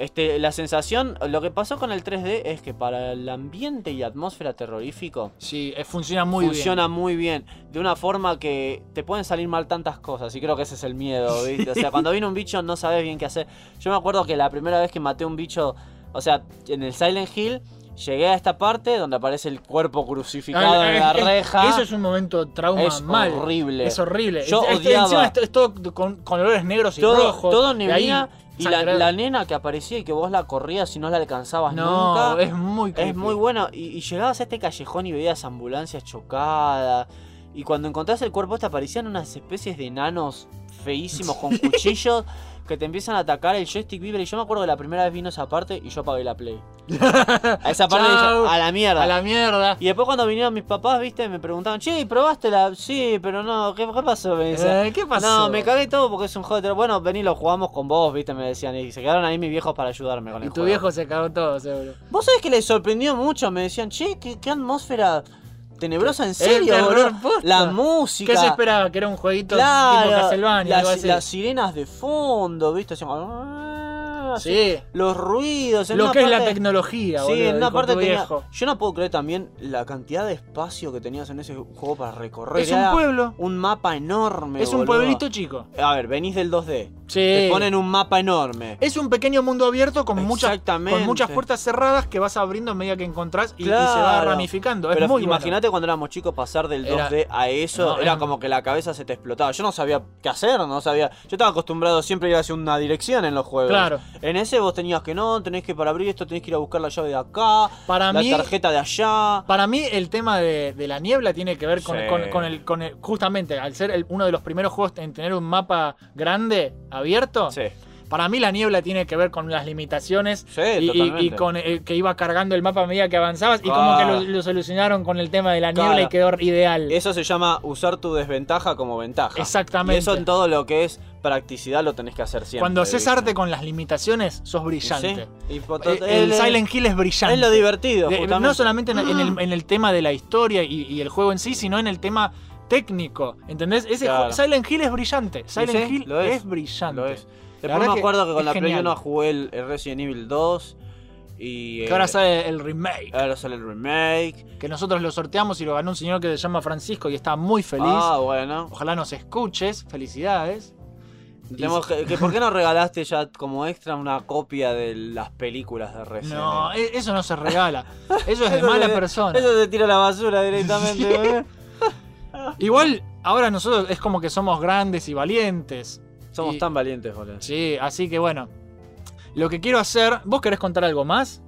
Este, la sensación, lo que pasó con el 3D es que para el ambiente y atmósfera terrorífico Sí, eh, funciona muy funciona muy bien. De una forma que te pueden salir mal tantas cosas. Y creo que ese es el miedo, ¿viste? O sea, cuando viene un bicho no sabes bien qué hacer. Yo me acuerdo que la primera vez que maté un bicho, o sea, en el Silent Hill, llegué a esta parte donde aparece el cuerpo crucificado Ah, en la es- es- reja. Eso es un momento trauma Es mal. horrible. Es horrible. Yo Es- es- odiaba- Encima es, todo con colores negros y todo, rojos. todo neblina y la, la nena que aparecía y que vos la corrías y no la alcanzabas No, nunca. es muy Es creepy. muy bueno. Y, y llegabas a este callejón y veías ambulancias chocadas. Y cuando encontrás el cuerpo, te aparecían unas especies de enanos feísimos con cuchillos que te empiezan a atacar. El joystick vibra. Y yo me acuerdo que la primera vez vino esa parte y yo apagué la play. a esa parte Chau. a la mierda. A la mierda. Y después cuando vinieron mis papás, viste, me preguntaban, che, ¿probaste la...? Sí, pero no, ¿qué, qué pasó? Me decían. Eh, ¿Qué pasó? No, me cagué todo porque es un juego de terror. Bueno, vení, lo jugamos con vos, viste, me decían. Y se quedaron ahí mis viejos para ayudarme con Y el tu juego. viejo se cagó todo, seguro. Vos sabés que les sorprendió mucho, me decían, che, qué, qué atmósfera tenebrosa, en serio. La música. ¿Qué se esperaba? Que era un jueguito tipo Castlevania, algo las, así. las sirenas de fondo, viste, Hacían Sí. los ruidos. en Lo una que es la tecnología, Sí, boludo, en una parte tenía- viejo. Yo no puedo creer también la cantidad de espacio que tenías en ese juego para recorrer. Es un pueblo. Un mapa enorme. Es un boludo. pueblito chico. A ver, venís del 2D. Sí. Te ponen un mapa enorme. Es un pequeño mundo abierto con muchas, con muchas puertas cerradas que vas abriendo a medida que encontrás y, y se va ramificando. Es Pero muy imagínate cuando éramos chicos pasar del Era- 2D a eso, No, era era- como que la cabeza se te explotaba. Yo no sabía qué hacer, no sabía. Yo estaba acostumbrado siempre a ir hacia una dirección en los juegos. Claro. En ese vos tenías que no, tenés que para abrir esto tenés que ir a buscar la llave de acá, Para la mí- tarjeta de allá. Para mí el tema de, de la niebla tiene que ver con, Sí. con- con el, con el- justamente al ser el- uno de los primeros juegos en tener un mapa grande, abierto. Sí. Para mí la niebla tiene que ver con las limitaciones Sí, y, con eh, que iba cargando el mapa a medida que avanzabas y como que lo, lo solucionaron con el tema de la niebla Claro. y quedó ideal. Eso se llama usar tu desventaja como ventaja. Exactamente. Y eso en todo lo que es practicidad lo tenés que hacer siempre. Cuando haces arte con las limitaciones, sos brillante. Sí, y por- Eh, el el- Silent Hill es brillante. Es lo divertido, justamente. no solamente en, en el, en el tema de la historia y, y el juego en sí, sino en el tema técnico. ¿Entendés? Ese Claro. Silent Hill es brillante. Silent sí, Hill es, es, brillante. Lo es. Después me acuerdo que, con la Play genial. 1 jugué el, el Resident Evil 2. Y. Que ahora sale el remake. ahora sale el remake. Que nosotros lo sorteamos y lo ganó un señor que se llama Francisco y está muy feliz. Ah, bueno. Ojalá nos escuches. Felicidades. Tenemos que, que ¿Por qué no regalaste ya como extra una copia de las películas de Resident No, Evil? e- eso no se regala. Eso es de Eso mala se- persona. Eso se tira a la basura directamente. boludo. Igual, ahora nosotros es como que somos grandes y valientes. Somos Y- tan valientes, boludo. Sí, así que bueno. Lo que quiero hacer. ¿Vos querés contar algo más?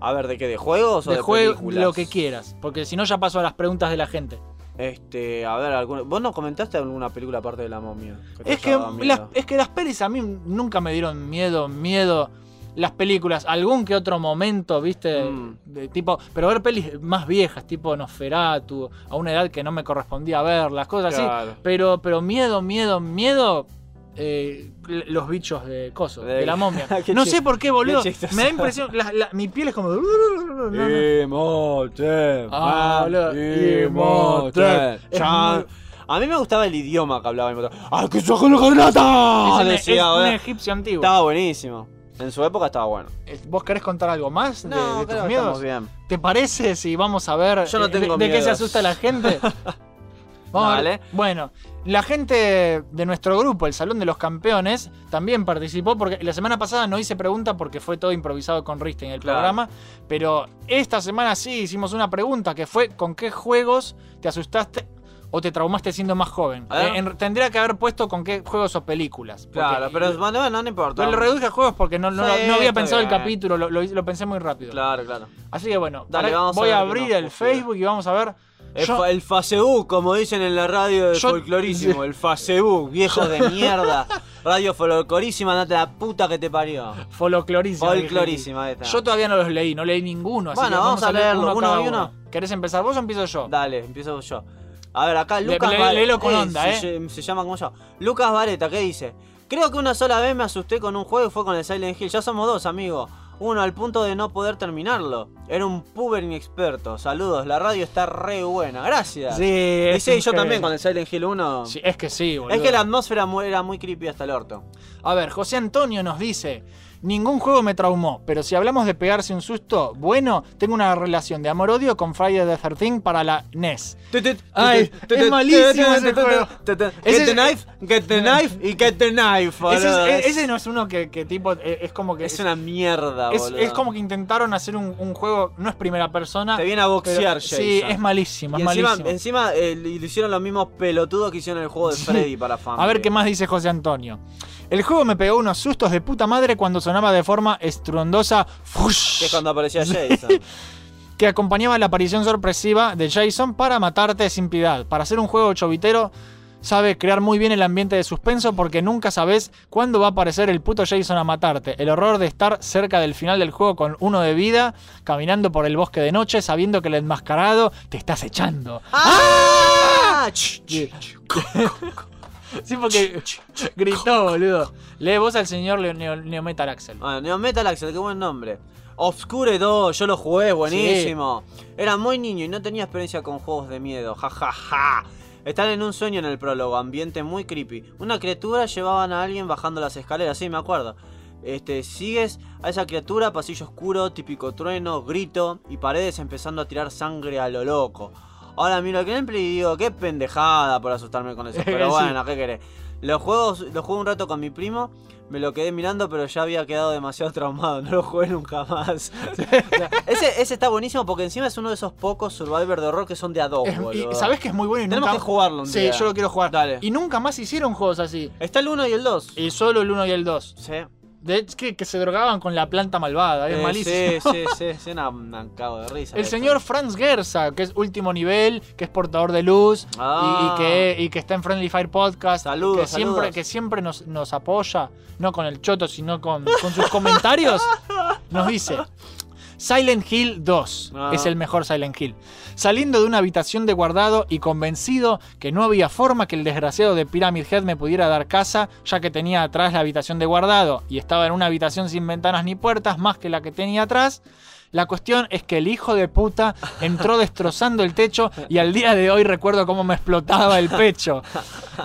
A ver, ¿de qué? ¿De juegos o de de, juego, películas? lo que quieras. Porque si no, ya paso a las preguntas de la gente. Este, a ver, alguna- ¿vos no comentaste alguna película aparte de la momia? Es que, las, es que las pelis a mí nunca me dieron miedo, miedo. Las películas, algún que otro momento, viste, Mm. de tipo, pero ver pelis más viejas, tipo Nosferatu, a una edad que no me correspondía ver, las cosas Claro. así. Pero, pero miedo, miedo, miedo, eh, los bichos de coso, de, De- la momia. Qué no sé por qué, boludo. Me da impresión, la- la- mi piel es como. no, no. Ah, boludo. A mí me gustaba el idioma que hablaba Imhotep. ¡Ay, que saco la granata! es un, Decía, es un boludo. egipcio antiguo. Estaba buenísimo. En su época estaba bueno. ¿Vos querés contar algo más de, No, de creo tus miedos? bien. ¿Te parece si vamos a ver Yo no eh, tengo de, de qué se asusta la gente? Vamos a ver. Dale. Bueno, la gente de nuestro grupo, el Salón de los Campeones, también participó porque la semana pasada no hice pregunta porque fue todo improvisado con Riste en el Claro. programa, pero esta semana sí hicimos una pregunta que fue ¿con qué juegos te asustaste o te traumaste siendo más joven. A ver. Eh, en- tendría que haber puesto con qué juegos o películas. porque- Claro, pero bueno, no importa. Pero lo reduje a juegos porque no, no, Sí, no había está pensado el bien. capítulo, lo, lo- lo pensé muy rápido. Claro, claro. Así que bueno, Dale, ahora vamos a voy a, ver qué abrir nos el. Facebook y vamos a ver. El, Yo- fa- el Facebook, como dicen en la radio de Yo- folclorísimo, el Facebook, viejo de mierda. Radio folclorísima, andate la puta que te parió. Folclorísima. Folclorísima esta. Yo todavía no los leí, no leí ninguno. Así Bueno, vamos a leerlo, uno, uno y uno. ¿Querés empezar vos o empiezo yo? Dale, empiezo yo. A ver, acá Lucas le- con onda, se, eh. se llama como yo. Lucas Vareta, ¿qué dice? Creo que una sola vez me asusté con un juego y fue con el Silent Hill. Ya somos dos, amigo. Uno al punto de no poder terminarlo. Era un puber inexperto. Saludos, la radio está re buena. Gracias. Sí, Y sí, yo también con el Silent Hill 1. Sí, es que sí, boludo. es que la atmósfera era muy creepy hasta el orto. A ver, José Antonio nos dice: Ningún juego me traumó, pero si hablamos de pegarse un susto, bueno, tengo una relación de amor-odio con Friday the 13 para la E NES. Ay, es malísimo ese juego. Get the knife, get the knife y get the knife. Ese, no es uno que, tipo. eh, Es como que. Es una mierda, es, boludo. es como que intentaron hacer un, juego, no es primera persona. Te viene a boxear. Sí, es malísimo, Y es encima, malísimo. encima eh, le hicieron los mismos pelotudos que hicieron el juego de Freddy para Family. A ver qué más dice José Antonio. El juego me pegó unos sustos de puta madre cuando sonaba de forma estruendosa "Fush", Que es cuando aparecía Jason. que acompañaba la aparición sorpresiva de Jason para matarte sin piedad. Para hacer un juego chovitero sabe crear muy bien el ambiente de suspenso porque nunca sabes cuándo va a aparecer el puto Jason a matarte. El horror de estar cerca del final del juego con uno de vida, caminando por el bosque de noche sabiendo que el enmascarado te está acechando. ¡Ah! Sí, Sí, porque gritó, boludo. Lee vos al señor Neo, Neo- Neometal Axel. Bueno, Neo Metal Axel, qué buen nombre. Obscure 2, yo lo jugué, buenísimo. Era muy niño y no tenía experiencia con juegos de miedo, jajaja. Ja, ja. Están en un sueño en el prólogo, ambiente muy creepy. Una criatura llevaban a alguien bajando las escaleras, sí, me acuerdo. Este, sigues a esa criatura, pasillo oscuro, típico trueno, grito y paredes empezando a tirar sangre a lo loco. Ahora miro el gameplay y digo, qué pendejada por asustarme con eso. Pero bueno, ¿qué querés? Los juegos, los jugué un rato con mi primo, me lo quedé mirando, pero ya había quedado demasiado traumado, no lo jugué nunca más. Ese, ese está buenísimo porque encima es uno de esos pocos survivor de horror que son de a dos, Es- y boludo. sabés que es muy bueno y Tenemos nunca... que jugarlo un Sí, día. yo lo quiero jugar. Dale. Y nunca más hicieron juegos así. Está el 1 y el 2. Y solo el 1 y el 2. Sí. De hecho, que, que se drogaban con la planta malvada. Es Eh, malísimo. Sí, sí, sí, sí, una, una cago de risa. El señor Franz Gerza, que es último nivel, que es portador de luz y- Ah. y, que, y que está en Friendly Fire Podcast. Saludos, que siempre, que siempre nos, nos apoya, no con el choto, sino con, con sus comentarios. Nos dice: Silent Hill 2 Ah. es el mejor Silent Hill. Saliendo de una habitación de guardado y convencido que no había forma que el desgraciado de Pyramid Head me pudiera dar casa, ya que tenía atrás la habitación de guardado y estaba en una habitación sin ventanas ni puertas, más que la que tenía atrás. La cuestión es que el hijo de puta entró destrozando el techo y al día de hoy recuerdo cómo me explotaba el pecho.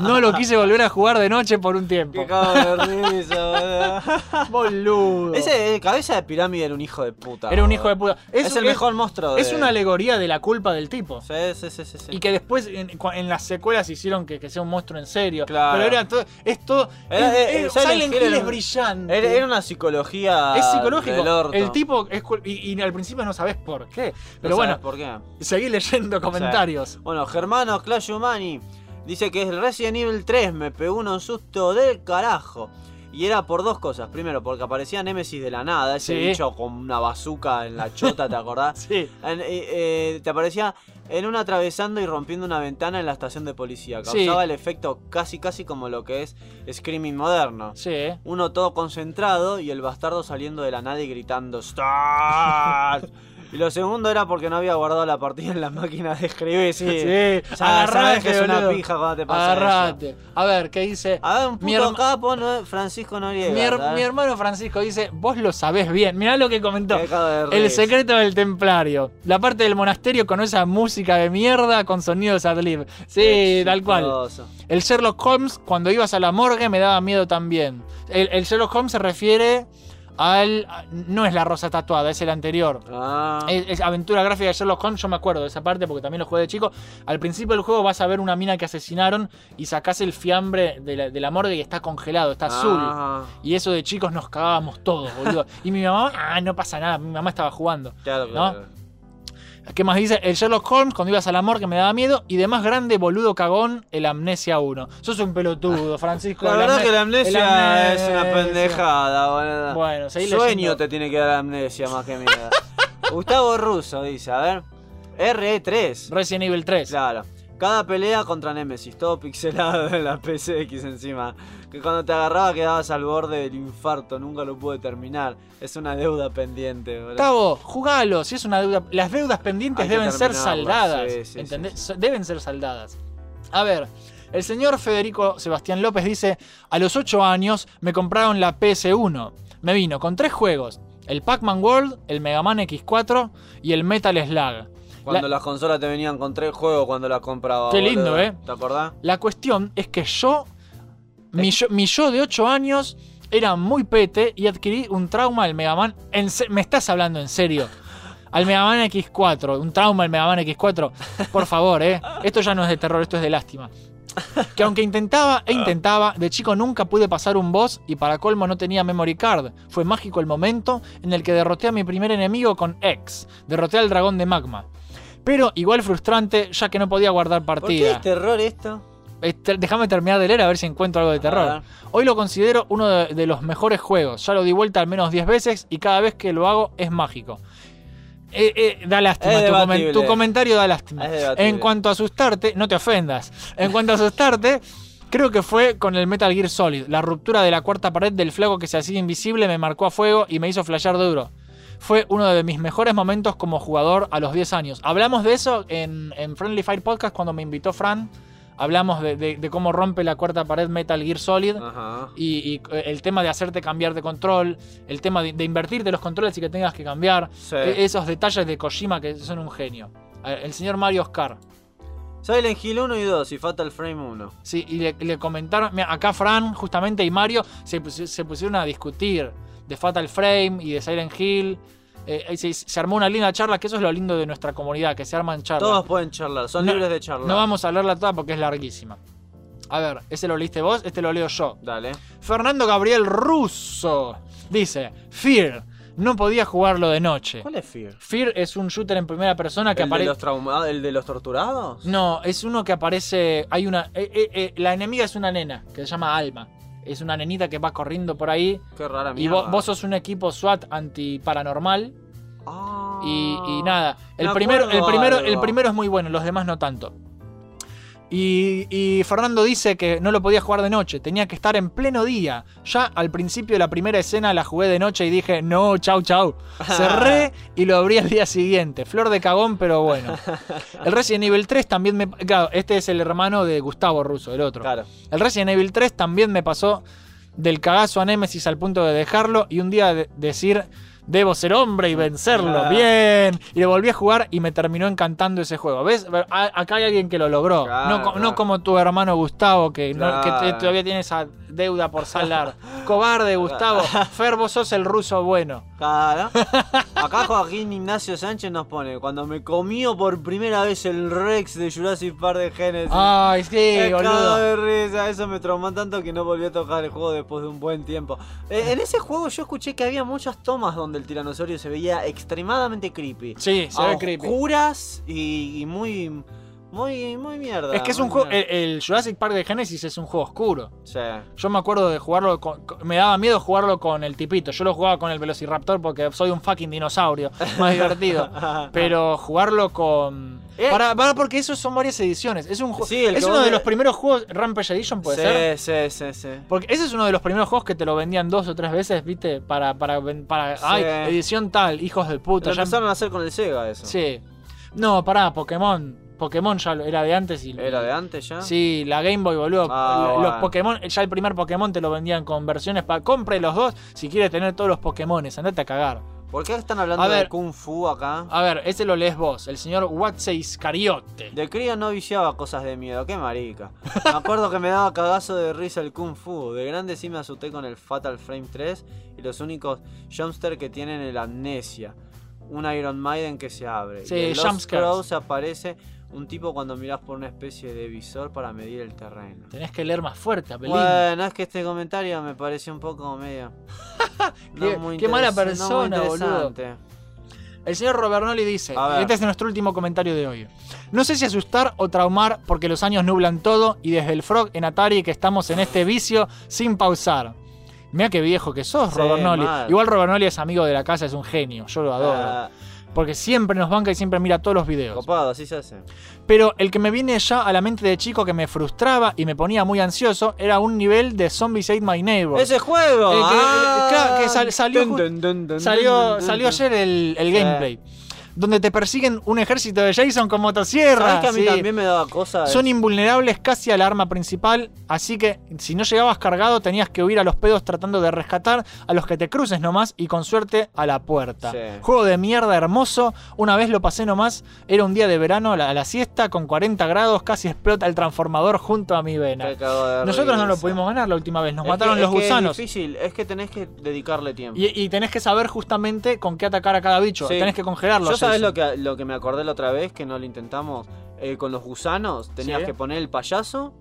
No lo quise volver a jugar de noche por un tiempo. Qué cago de risa, boludo. Ese el cabeza de pirámide era un hijo de puta. Era un hijo de puta. Es, el mejor monstruo. Es de- una alegoría de la culpa del tipo. Sí, sí, sí, sí. sí. Y que después en, las secuelas hicieron que, que sea un monstruo en serio. Claro. Pero era todo. Es todo. Era- es- es- Silent Silent Hill es brillante. Era, una psicología. es psicológico. del orto. El tipo. es y, y al principio no sabes por qué. Pero No bueno, ¿Por qué? seguí leyendo comentarios. Bueno, Germano Clash Humani dice que el Resident Evil 3 me pegó un susto del carajo. Y era por dos cosas. Primero, porque aparecía Nemesis de la nada, ese Sí. bicho con una bazooka en la chota, ¿te acordás? Sí. En- eh, eh, te aparecía en una atravesando y rompiendo una ventana en la estación de policía. Sí. Causaba el efecto casi casi como lo que es Screaming moderno. Sí. Uno todo concentrado y el bastardo saliendo de la nada y gritando ¡Start! Y lo segundo era porque no había guardado la partida en la máquina de escribir, sí. Sí. O sea, sabes que es una boludo. pija cuando te pasa Agarrate. A ver, ¿qué dice? A ver, un Mi puto capo, ¿no? Francisco Noriega. Mi, mi hermano Francisco dice, vos lo sabés bien. Mirá lo que comentó. El secreto del templario. La parte del monasterio con esa música de mierda con sonidos ad-lib. Sí, tal cual. El Sherlock Holmes, cuando ibas a la morgue, me daba miedo también. El, el Sherlock Holmes se refiere al... No es la rosa tatuada, es el anterior. Ah. Es, es aventura gráfica de Sherlock Holmes, yo me acuerdo de esa parte porque también lo jugué de chico. Al principio del juego vas a ver una mina que asesinaron y sacás el fiambre de la, de la morgue y está congelado, está azul. Ah, Y eso de chicos nos cagábamos todos, boludo. Y mi mamá, ah, no pasa nada, mi mamá estaba jugando. claro, ¿No? claro. ¿Qué más dice? El Sherlock Holmes cuando ibas al amor que me daba miedo. Y de más grande, boludo cagón, el Amnesia 1. Sos un pelotudo, Francisco. La verdad que la amnesia es una pendejada, boludo. Bueno, seguí Sueño leyendo. te tiene que dar amnesia más que miedo. Gustavo Russo dice, a ver. RE3. Resident Evil 3. Claro. Cada pelea contra Nemesis, todo pixelado en la PCX encima. Que cuando te agarraba quedabas al borde del infarto, nunca lo pude terminar. Es una deuda pendiente, boludo. Gustavo, jugalo. Si es una deuda. Las deudas pendientes deben ser saldadas. sí, sí, ¿entendés? sí, Deben ser saldadas. A ver, el señor Federico Sebastián López dice: A los 8 años me compraron la PS1. Me vino con tres juegos: el Pac-Man World, el Mega Man X4 y el Metal Slug. Cuando La- las consolas te venían con tres juegos cuando las compraba. Qué lindo. ¿eh? ¿Te acordás? La cuestión es que yo, mi yo, mi yo de 8 años, era muy pete y adquirí un trauma al Mega Man. En se- ¿Me estás hablando en serio? Al Mega Man X4, un trauma al Mega Man X4. Por favor, ¿eh? Esto ya no es de terror, esto es de lástima. Que aunque intentaba e intentaba, de chico nunca pude pasar un boss y para colmo no tenía memory card. Fue mágico el momento en el que derroté a mi primer enemigo con X. Derroté al dragón de magma. Pero igual frustrante ya que no podía guardar ¿Por qué partida. es terror esto? Este, Déjame terminar de leer a ver si encuentro algo de terror. Hoy lo considero uno de, de los mejores juegos. Ya lo di vuelta al menos 10 veces y cada vez que lo hago es mágico. Eh, eh, da lástima, tu, comen- tu comentario da lástima. En cuanto a asustarte, no te ofendas. En cuanto a asustarte, creo que fue con el Metal Gear Solid. La ruptura de la cuarta pared del flaco que se hacía invisible me marcó a fuego y me hizo flashear duro. Fue uno de mis mejores momentos como jugador a los 10 años. Hablamos de eso en, en Friendly Fire Podcast cuando me invitó Fran. Hablamos de, de- de cómo rompe la cuarta pared Metal Gear Solid. Y, y, eh, el tema de hacerte cambiar de control, el tema de, de invertirte los controles y que tengas que cambiar, Sí. e- esos detalles de Kojima que son un genio. Eh, El señor Mario Oscar. Silent Hill 1 y 2 y Fatal Frame 1. Sí, y le, le comentaron, mira, acá Fran justamente y Mario se, se pusieron a discutir de Fatal Frame y de Silent Hill. Eh, se, se armó una linda charla, que eso es lo lindo de nuestra comunidad, que se arman charlas. Todos pueden charlar, son No- libres de charlar. No vamos a leerla toda porque es larguísima. A ver, ese lo leíste vos, este lo leo yo. Dale. Fernando Gabriel Russo dice: Fear, no podía jugarlo de noche. ¿Cuál es Fear? Fear es un shooter en primera persona que ¿El de, aparece. los trauma- ¿El de los torturados? No, es uno que aparece. Hay una. eh, eh, la enemiga es una nena que se llama Alma. Es una nenita que va corriendo por ahí. Qué rara Y mierda. vos, vos sos un equipo SWAT antiparanormal. Ah. Y, y nada. El Me primero, el, primero, el primero es muy bueno, los demás no tanto. Y, y Fernando dice que no lo podía jugar de noche, tenía que estar en pleno día. Ya al principio de la primera escena la jugué de noche y dije, no, chau, chau. Cerré y lo abrí al día siguiente. Flor de cagón, pero bueno. El Resident Evil 3 también me... Claro, este es el hermano de Gustavo Russo, el otro. Claro. El Resident Evil 3 también me pasó del cagazo a Nemesis al punto de dejarlo y un día de- decir, debo ser hombre y vencerlo. Bien. Y lo volví a jugar y me terminó encantando ese juego. ¿Ves? A- acá hay alguien que lo logró. Claro, no, co- no claro. como tu hermano Gustavo, que, no- que te- Claro. todavía tiene esa deuda por saldar. Cobarde, Gustavo. Fer, vos sos el ruso bueno. Claro. Acá Joaquín Ignacio Sánchez nos pone, cuando me comió por primera vez el Rex de Jurassic Park de Genesis. Ay, sí, cago boludo. de risa, eso me traumó tanto que no volví a tocar el juego después de un buen tiempo. Eh, en ese juego yo escuché que había muchas tomas donde el tiranosaurio se veía extremadamente creepy. Sí, se ve creepy. Oscuras y, y muy, muy, muy mierda. Es que es un juego. El, el Jurassic Park de Genesis es un juego oscuro. Sí. Yo me acuerdo de jugarlo con, Me daba miedo jugarlo con el tipito. Yo lo jugaba con el Velociraptor porque soy un fucking dinosaurio. Más divertido. Pero jugarlo con. Eh. Para, para, porque eso son varias ediciones. Es un Sí, el Es uno de me- los primeros juegos. Rampage Edition puede sí, ser. sí, sí, sí. Porque ese es uno de los primeros juegos que te lo vendían dos o tres veces, ¿viste? Para. para, para Sí. Ay, edición tal, hijos de puta. Lo ya- empezaron a hacer con el Sega eso. Sí. No, pará, Pokémon. Pokémon ya era de antes y. ¿Era de antes ya? Sí, la Game Boy, boludo. Ah, Los bueno. Pokémon, ya el primer Pokémon te lo vendían con versiones para. Compre los dos si quieres tener todos los Pokémones. Andate a cagar. ¿Por qué están hablando A de ver. Kung Fu acá? A ver, ese lo lees vos, el señor Watsei Iscariote. De crío no viciaba cosas de miedo, qué marica. Me acuerdo que me daba cagazo de risa el Kung Fu. De grande sí me asusté con el Fatal Frame 3 y los únicos jumpster que tienen el Amnesia. Un Iron Maiden que se abre. Sí, y Lost jumpscares. Crows aparece un tipo cuando mirás por una especie de visor para medir el terreno. Tenés que leer más fuerte, Apelín. Bueno, es que este comentario me pareció un poco medio. Qué- qué mala interes- no muy persona, boludo. El señor Robernoli dice, este es nuestro último comentario de hoy. No sé si asustar o traumar porque los años nublan todo y desde el Frog en Atari que estamos en este vicio sin pausar. Mira qué viejo que sos, Sí, Robernoli. Igual Robernoli es amigo de la casa, es un genio, yo lo adoro. Ah, Porque siempre nos banca y siempre mira todos los videos. copado, así se hace. Pero el que me viene ya a la mente de chico que me frustraba y me ponía muy ansioso era un nivel de Zombies Ate My Neighbor. ¡Ese juego! Eh, que- Ah. claro, que sal- salió Dun, ju- dun, dun, dun, Salió, salió ayer el, el gameplay. Donde te persiguen un ejército de Jason con motosierra. ¿Sabes que a mí sí. también me daba cosas? Son invulnerables casi al arma principal, así que si no llegabas cargado tenías que huir a los pedos tratando de rescatar a los que te cruces nomás y con suerte a la puerta. Sí. Juego de mierda hermoso, una vez lo pasé nomás, era un día de verano a la, a la siesta con 40 grados, casi explota el transformador junto a mi vena. Nosotros no lo pudimos ganar la última vez, nos Es mataron que- los es que gusanos. Es difícil, es que tenés que dedicarle tiempo. Y, y tenés que saber justamente con qué atacar a cada bicho. Sí. Tenés que congelarlos. Yo sabes lo que, lo que me acordé la otra vez, que no lo intentamos Eh, con los gusanos, tenías Sí. que poner el payaso,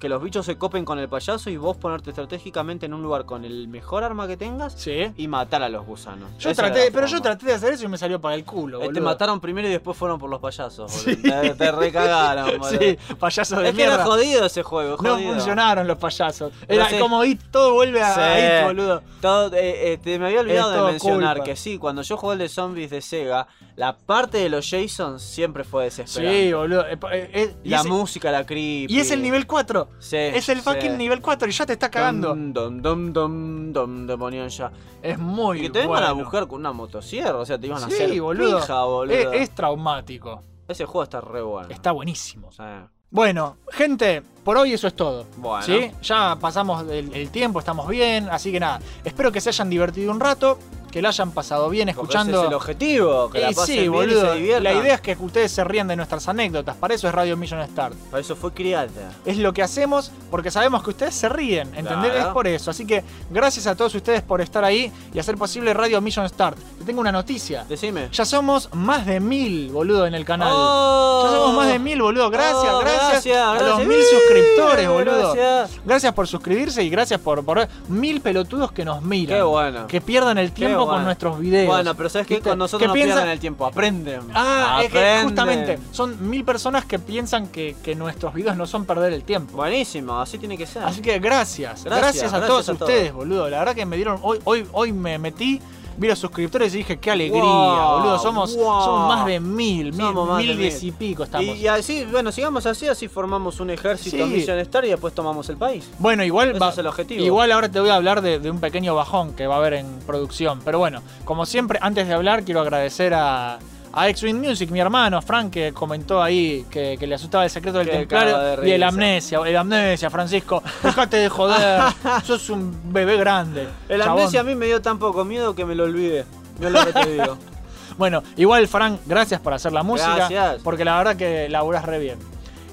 que los bichos se copen con el payaso y vos ponerte estratégicamente en un lugar con el mejor arma que tengas Sí. y matar a los gusanos. Yo Esa traté, pero yo traté de hacer eso y me salió para el culo. Eh, Te boludo. mataron primero y después fueron por los payasos. Sí. Te, te recagaron, boludo. Sí, payasos de Es que era mierda. jodido ese juego, No jodido. funcionaron los payasos. Era como It, todo vuelve a, Sí. a It, boludo. Todo, eh, eh, te- me había olvidado Es de mencionar culpa. que sí, cuando yo jugué el de zombies de Sega, la parte de los Jasons siempre fue desesperante. Sí, boludo. Eh, La música, la creepy. y es el nivel 4. Sí, Es el fucking sí. nivel 4 y ya te está cagando. Dum, dum, dum, te ponían ya. Es muy Y que te vengan a bueno. buscar con una motosierra, o sea, te iban a Sí, hacer boludo. pija, boludo. Es, es traumático. Ese juego está re bueno. Está buenísimo. Bueno, gente, por hoy eso es todo. Bueno. ¿Sí? Ya pasamos el, el tiempo, estamos bien, así que nada. Espero que se hayan divertido un rato, que la hayan pasado bien escuchando. ese es el objetivo, que la Y pasen sí, bien y boludo. se diviertan. La idea es que ustedes se rían de nuestras anécdotas. Para eso es Radio Mission Start. Para eso fue criada. Es lo que hacemos porque sabemos que ustedes se ríen, ¿entendés? Claro. Es por eso. Así que gracias a todos ustedes por estar ahí y hacer posible Radio Mission Start. Te tengo una noticia. Decime. Ya somos más de mil, boludo, en el canal. Oh. Ya somos más de mil, boludo. Gracias, Oh, gracias, gracias, a los gracias. mil suscriptores, boludo. Gracias. Gracias por suscribirse y gracias por, por mil pelotudos que nos miran. Qué bueno. Que pierdan el tiempo con bueno. nuestros videos. Bueno, pero ¿sabes qué? Con nosotros no piensan- pierden el tiempo, aprenden. Ah, es que justamente son mil personas que piensan que, que nuestros videos no son perder el tiempo. Buenísimo, así tiene que ser. Así que gracias, gracias, Gracias, a gracias todos a ustedes, todos. boludo. La verdad que me dieron. Hoy, hoy, hoy me metí, vi los suscriptores y dije, qué alegría, Wow, boludo. Somos, wow. somos más de mil, mil, Somos más mil de diez mil. y pico estamos. Y, y así, bueno, sigamos así, así formamos un ejército Sí. en Mission Star y después tomamos el país. Bueno, igual Ese va- es el objetivo. Igual ahora te voy a hablar de, de un pequeño bajón que va a haber en producción. Pero bueno, como siempre, antes de hablar, quiero agradecer a, a X-Wing Music, mi hermano, Frank, que comentó ahí que, que le asustaba el secreto del Qué templario cago de y el amnesia. El amnesia, Francisco. Dejate de joder. sos un bebé grande. El chabón. amnesia a mí me dio tan poco miedo que me lo olvidé. No lo que te digo. Bueno, igual, Frank, gracias por hacer la música. Gracias. Porque la verdad que laburás re bien.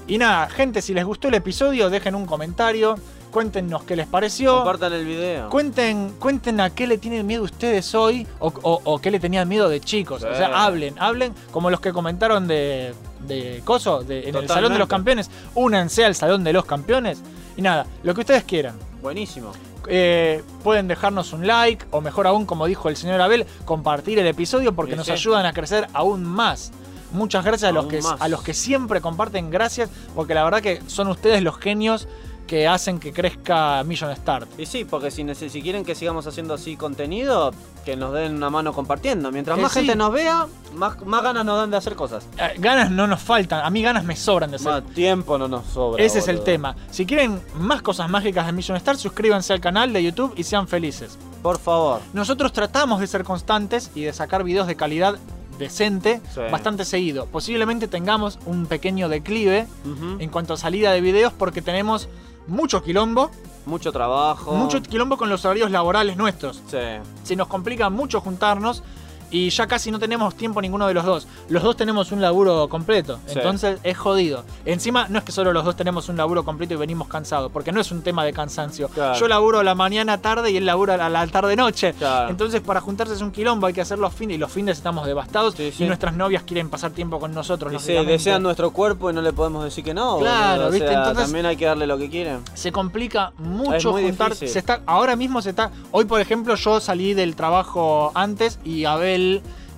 Y nada, gente, si les gustó el episodio, dejen un comentario. Cuéntenos qué les pareció. Compartan el video. Cuenten, cuenten a qué le tienen miedo ustedes hoy o, o- o qué le tenían miedo de chicos. O sea, hablen, hablen como los que comentaron de, de Coso, de- en el. Salón de los Campeones. Únanse al Salón de los Campeones. Y nada, lo que ustedes quieran. Buenísimo. Eh, pueden dejarnos un like o mejor aún, como dijo el señor Abel, compartir el episodio porque Sí, nos sí. ayudan a crecer aún más. Muchas gracias a los, que, más. a los que siempre comparten, gracias, porque la verdad que son ustedes los genios que hacen que crezca Mission Start. Y sí, porque si, quieren que sigamos haciendo así contenido, que nos den una mano compartiendo. Mientras Que más sí. gente nos vea, más, más ganas nos dan de hacer cosas. Eh, ganas no nos faltan, a mí ganas me sobran de hacer. Más tiempo no nos sobra. Ese es el tema. Si quieren más cosas mágicas de Mission Start, suscríbanse al canal de YouTube y sean felices. Por favor. Nosotros tratamos de ser constantes y de sacar videos de calidad decente Sí. bastante seguido. Posiblemente tengamos un pequeño declive en cuanto a salida de videos porque tenemos mucho quilombo, Mucho trabajo. mucho quilombo con los horarios laborales nuestros. Sí. Se nos complica mucho juntarnos y ya casi no tenemos tiempo ninguno de los dos. Los dos tenemos un laburo completo, Sí. entonces es jodido. Encima no es que solo los dos tenemos un laburo completo y venimos cansados, porque no es un tema de cansancio. Claro. Yo laburo la mañana tarde y él labura a la tarde noche. Claro. Entonces para juntarse es un quilombo, hay que hacer los fines y los fines estamos devastados Sí, sí. y nuestras novias quieren pasar tiempo con nosotros. Y se desean nuestro cuerpo y no le podemos decir que no. Claro, ¿viste? Entonces- también hay que darle lo que quieren. se complica mucho juntar. difícil. Se está, ahora mismo se está. Hoy, por ejemplo, yo salí del trabajo antes y Abel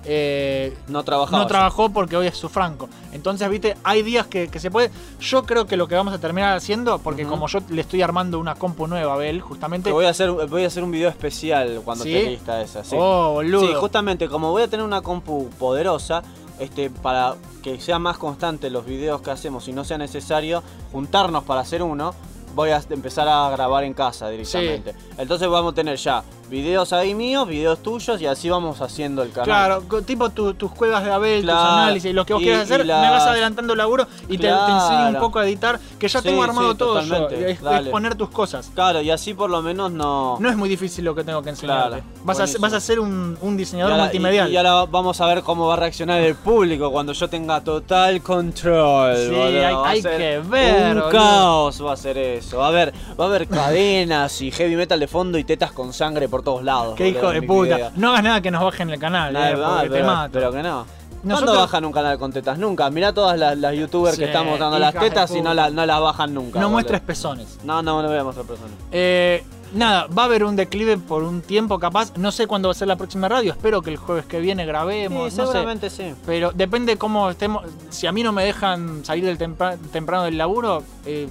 eh, No trabajaba. no trabajó porque hoy es su franco. Entonces, viste, hay días que, que se puede. Yo creo que lo que vamos a terminar haciendo, porque como yo le estoy armando una compu nueva a Abel, justamente. Te voy a hacer, voy a hacer un video especial cuando ¿Sí? esté lista esa, sí. Oh, boludo. Sí, justamente como voy a tener una compu poderosa, este, para que sea más constante los videos que hacemos y no sea necesario juntarnos para hacer uno, voy a empezar a grabar en casa directamente. Entonces vamos a tener ya videos ahí míos, videos tuyos y así vamos haciendo el canal. Claro, tipo tu- tus cuevas de Abel, Claro. tus análisis, lo que vos Y- quieras hacer, y las- me vas adelantando el laburo y te- te, enseño un poco a editar, que ya Sí, tengo armado sí, todo yo. Es, poner tus cosas. Claro, y así por lo menos no... No es muy difícil lo que tengo que enseñarte. Claro, vas, a, buenísimo. vas a ser un, un Y diseñador ahora- multimedial. Y, y ahora vamos a ver cómo va a reaccionar el público cuando yo tenga total control. Sí, boludo. hay- que ver, Un boludo. caos va a ser eso. Va a haber, va a haber cadenas y heavy metal de fondo y tetas con sangre por todos lados. Qué boludo, hijo de mi puta. No hagas nada que nos bajen el canal, Nada, eh, porque te pero, mato. pero que no. ¿Cuándo Nosotros- bajan un canal con tetas? Nunca. Mirá todas las, las youtubers Sí, que están mostrando las hijas de tetas y no, la- no las bajan nunca. no boludo. muestres pezones. No, no, no voy a mostrar personas. Eh, nada, va a haber un declive por un tiempo capaz. No sé cuándo va a ser la próxima radio. Espero que el jueves que viene grabemos. Sí, no sé. seguramente sí. Pero depende cómo estemos. Si a mí no me dejan salir del tempra- temprano del laburo, eh,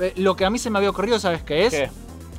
eh, lo que a mí se me había ocurrido, ¿sabes qué es? ¿Qué?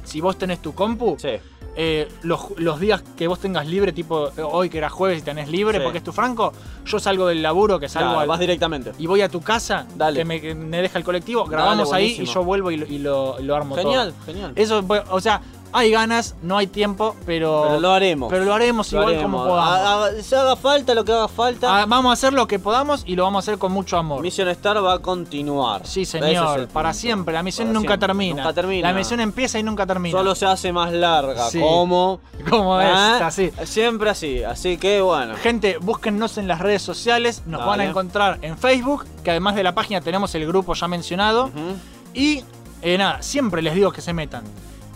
Si vos tenés tu compu, Sí. eh, los, los días que vos tengas libre, tipo eh, hoy que era jueves y tenés libre Sí. porque es tu franco, yo salgo del laburo, que salgo Claro, al- vas directamente. y voy a tu casa, Dale. que me, que me deja el colectivo, grabamos ahí y yo vuelvo y lo, y lo- armo Genial, todo. genial. Eso, o sea, hay ganas, no hay tiempo, pero, Pero lo haremos. pero lo haremos Lo igual haremos. como podamos. Se haga falta lo que haga falta. Ah, vamos a hacer lo que podamos y lo vamos a hacer con mucho amor. Mission Star va a continuar. Sí, es señor, para siempre. La misión Para nunca siempre. termina. Nunca termina. La misión empieza y nunca termina. Solo se hace más larga. Sí. ¿Cómo? Como es, ¿Ah? así. Siempre así. Así que bueno. Gente, búsquennos en las redes sociales. Nos Dale. van a encontrar en Facebook, que además de la página tenemos el grupo ya mencionado. Y eh, nada, siempre les digo que se metan.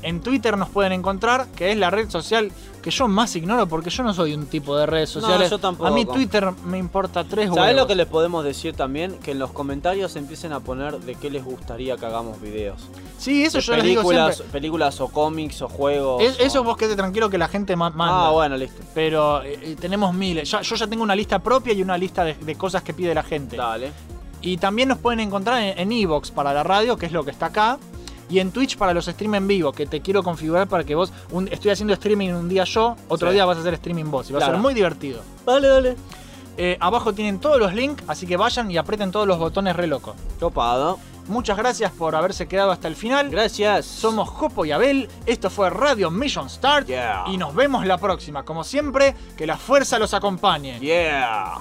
En Twitter nos pueden encontrar, que es la red social que yo más ignoro porque yo no soy un tipo de redes No, sociales. yo tampoco. A mí Twitter me importa tres ¿Sabes huevos. lo que les podemos decir también? Que en los comentarios empiecen a poner de qué les gustaría que hagamos videos. Sí, eso De yo les digo películas, siempre. películas o cómics o juegos. Es- eso o- vos quedate tranquilo que la gente ma- manda. Ah, bueno, listo. Pero eh, eh, tenemos miles. Ya- yo ya tengo una lista propia y una lista de, de cosas que pide la gente. Dale. Y también nos pueden encontrar en en Evox para la radio, que es lo que está acá. Y en Twitch para los streams en vivo, que te quiero configurar para que vos. un- estoy haciendo streaming un día yo, otro Sí. día vas a hacer streaming vos. Y va a ser muy divertido. Dale, dale. Eh, abajo tienen todos los links, así que vayan y aprieten todos los botones re loco. Copado. Muchas gracias por haberse quedado hasta el final. Gracias. Somos Jopo y Abel, esto fue Radio Mission Start Yeah. y nos vemos la próxima. Como siempre, que la fuerza los acompañe. Yeah.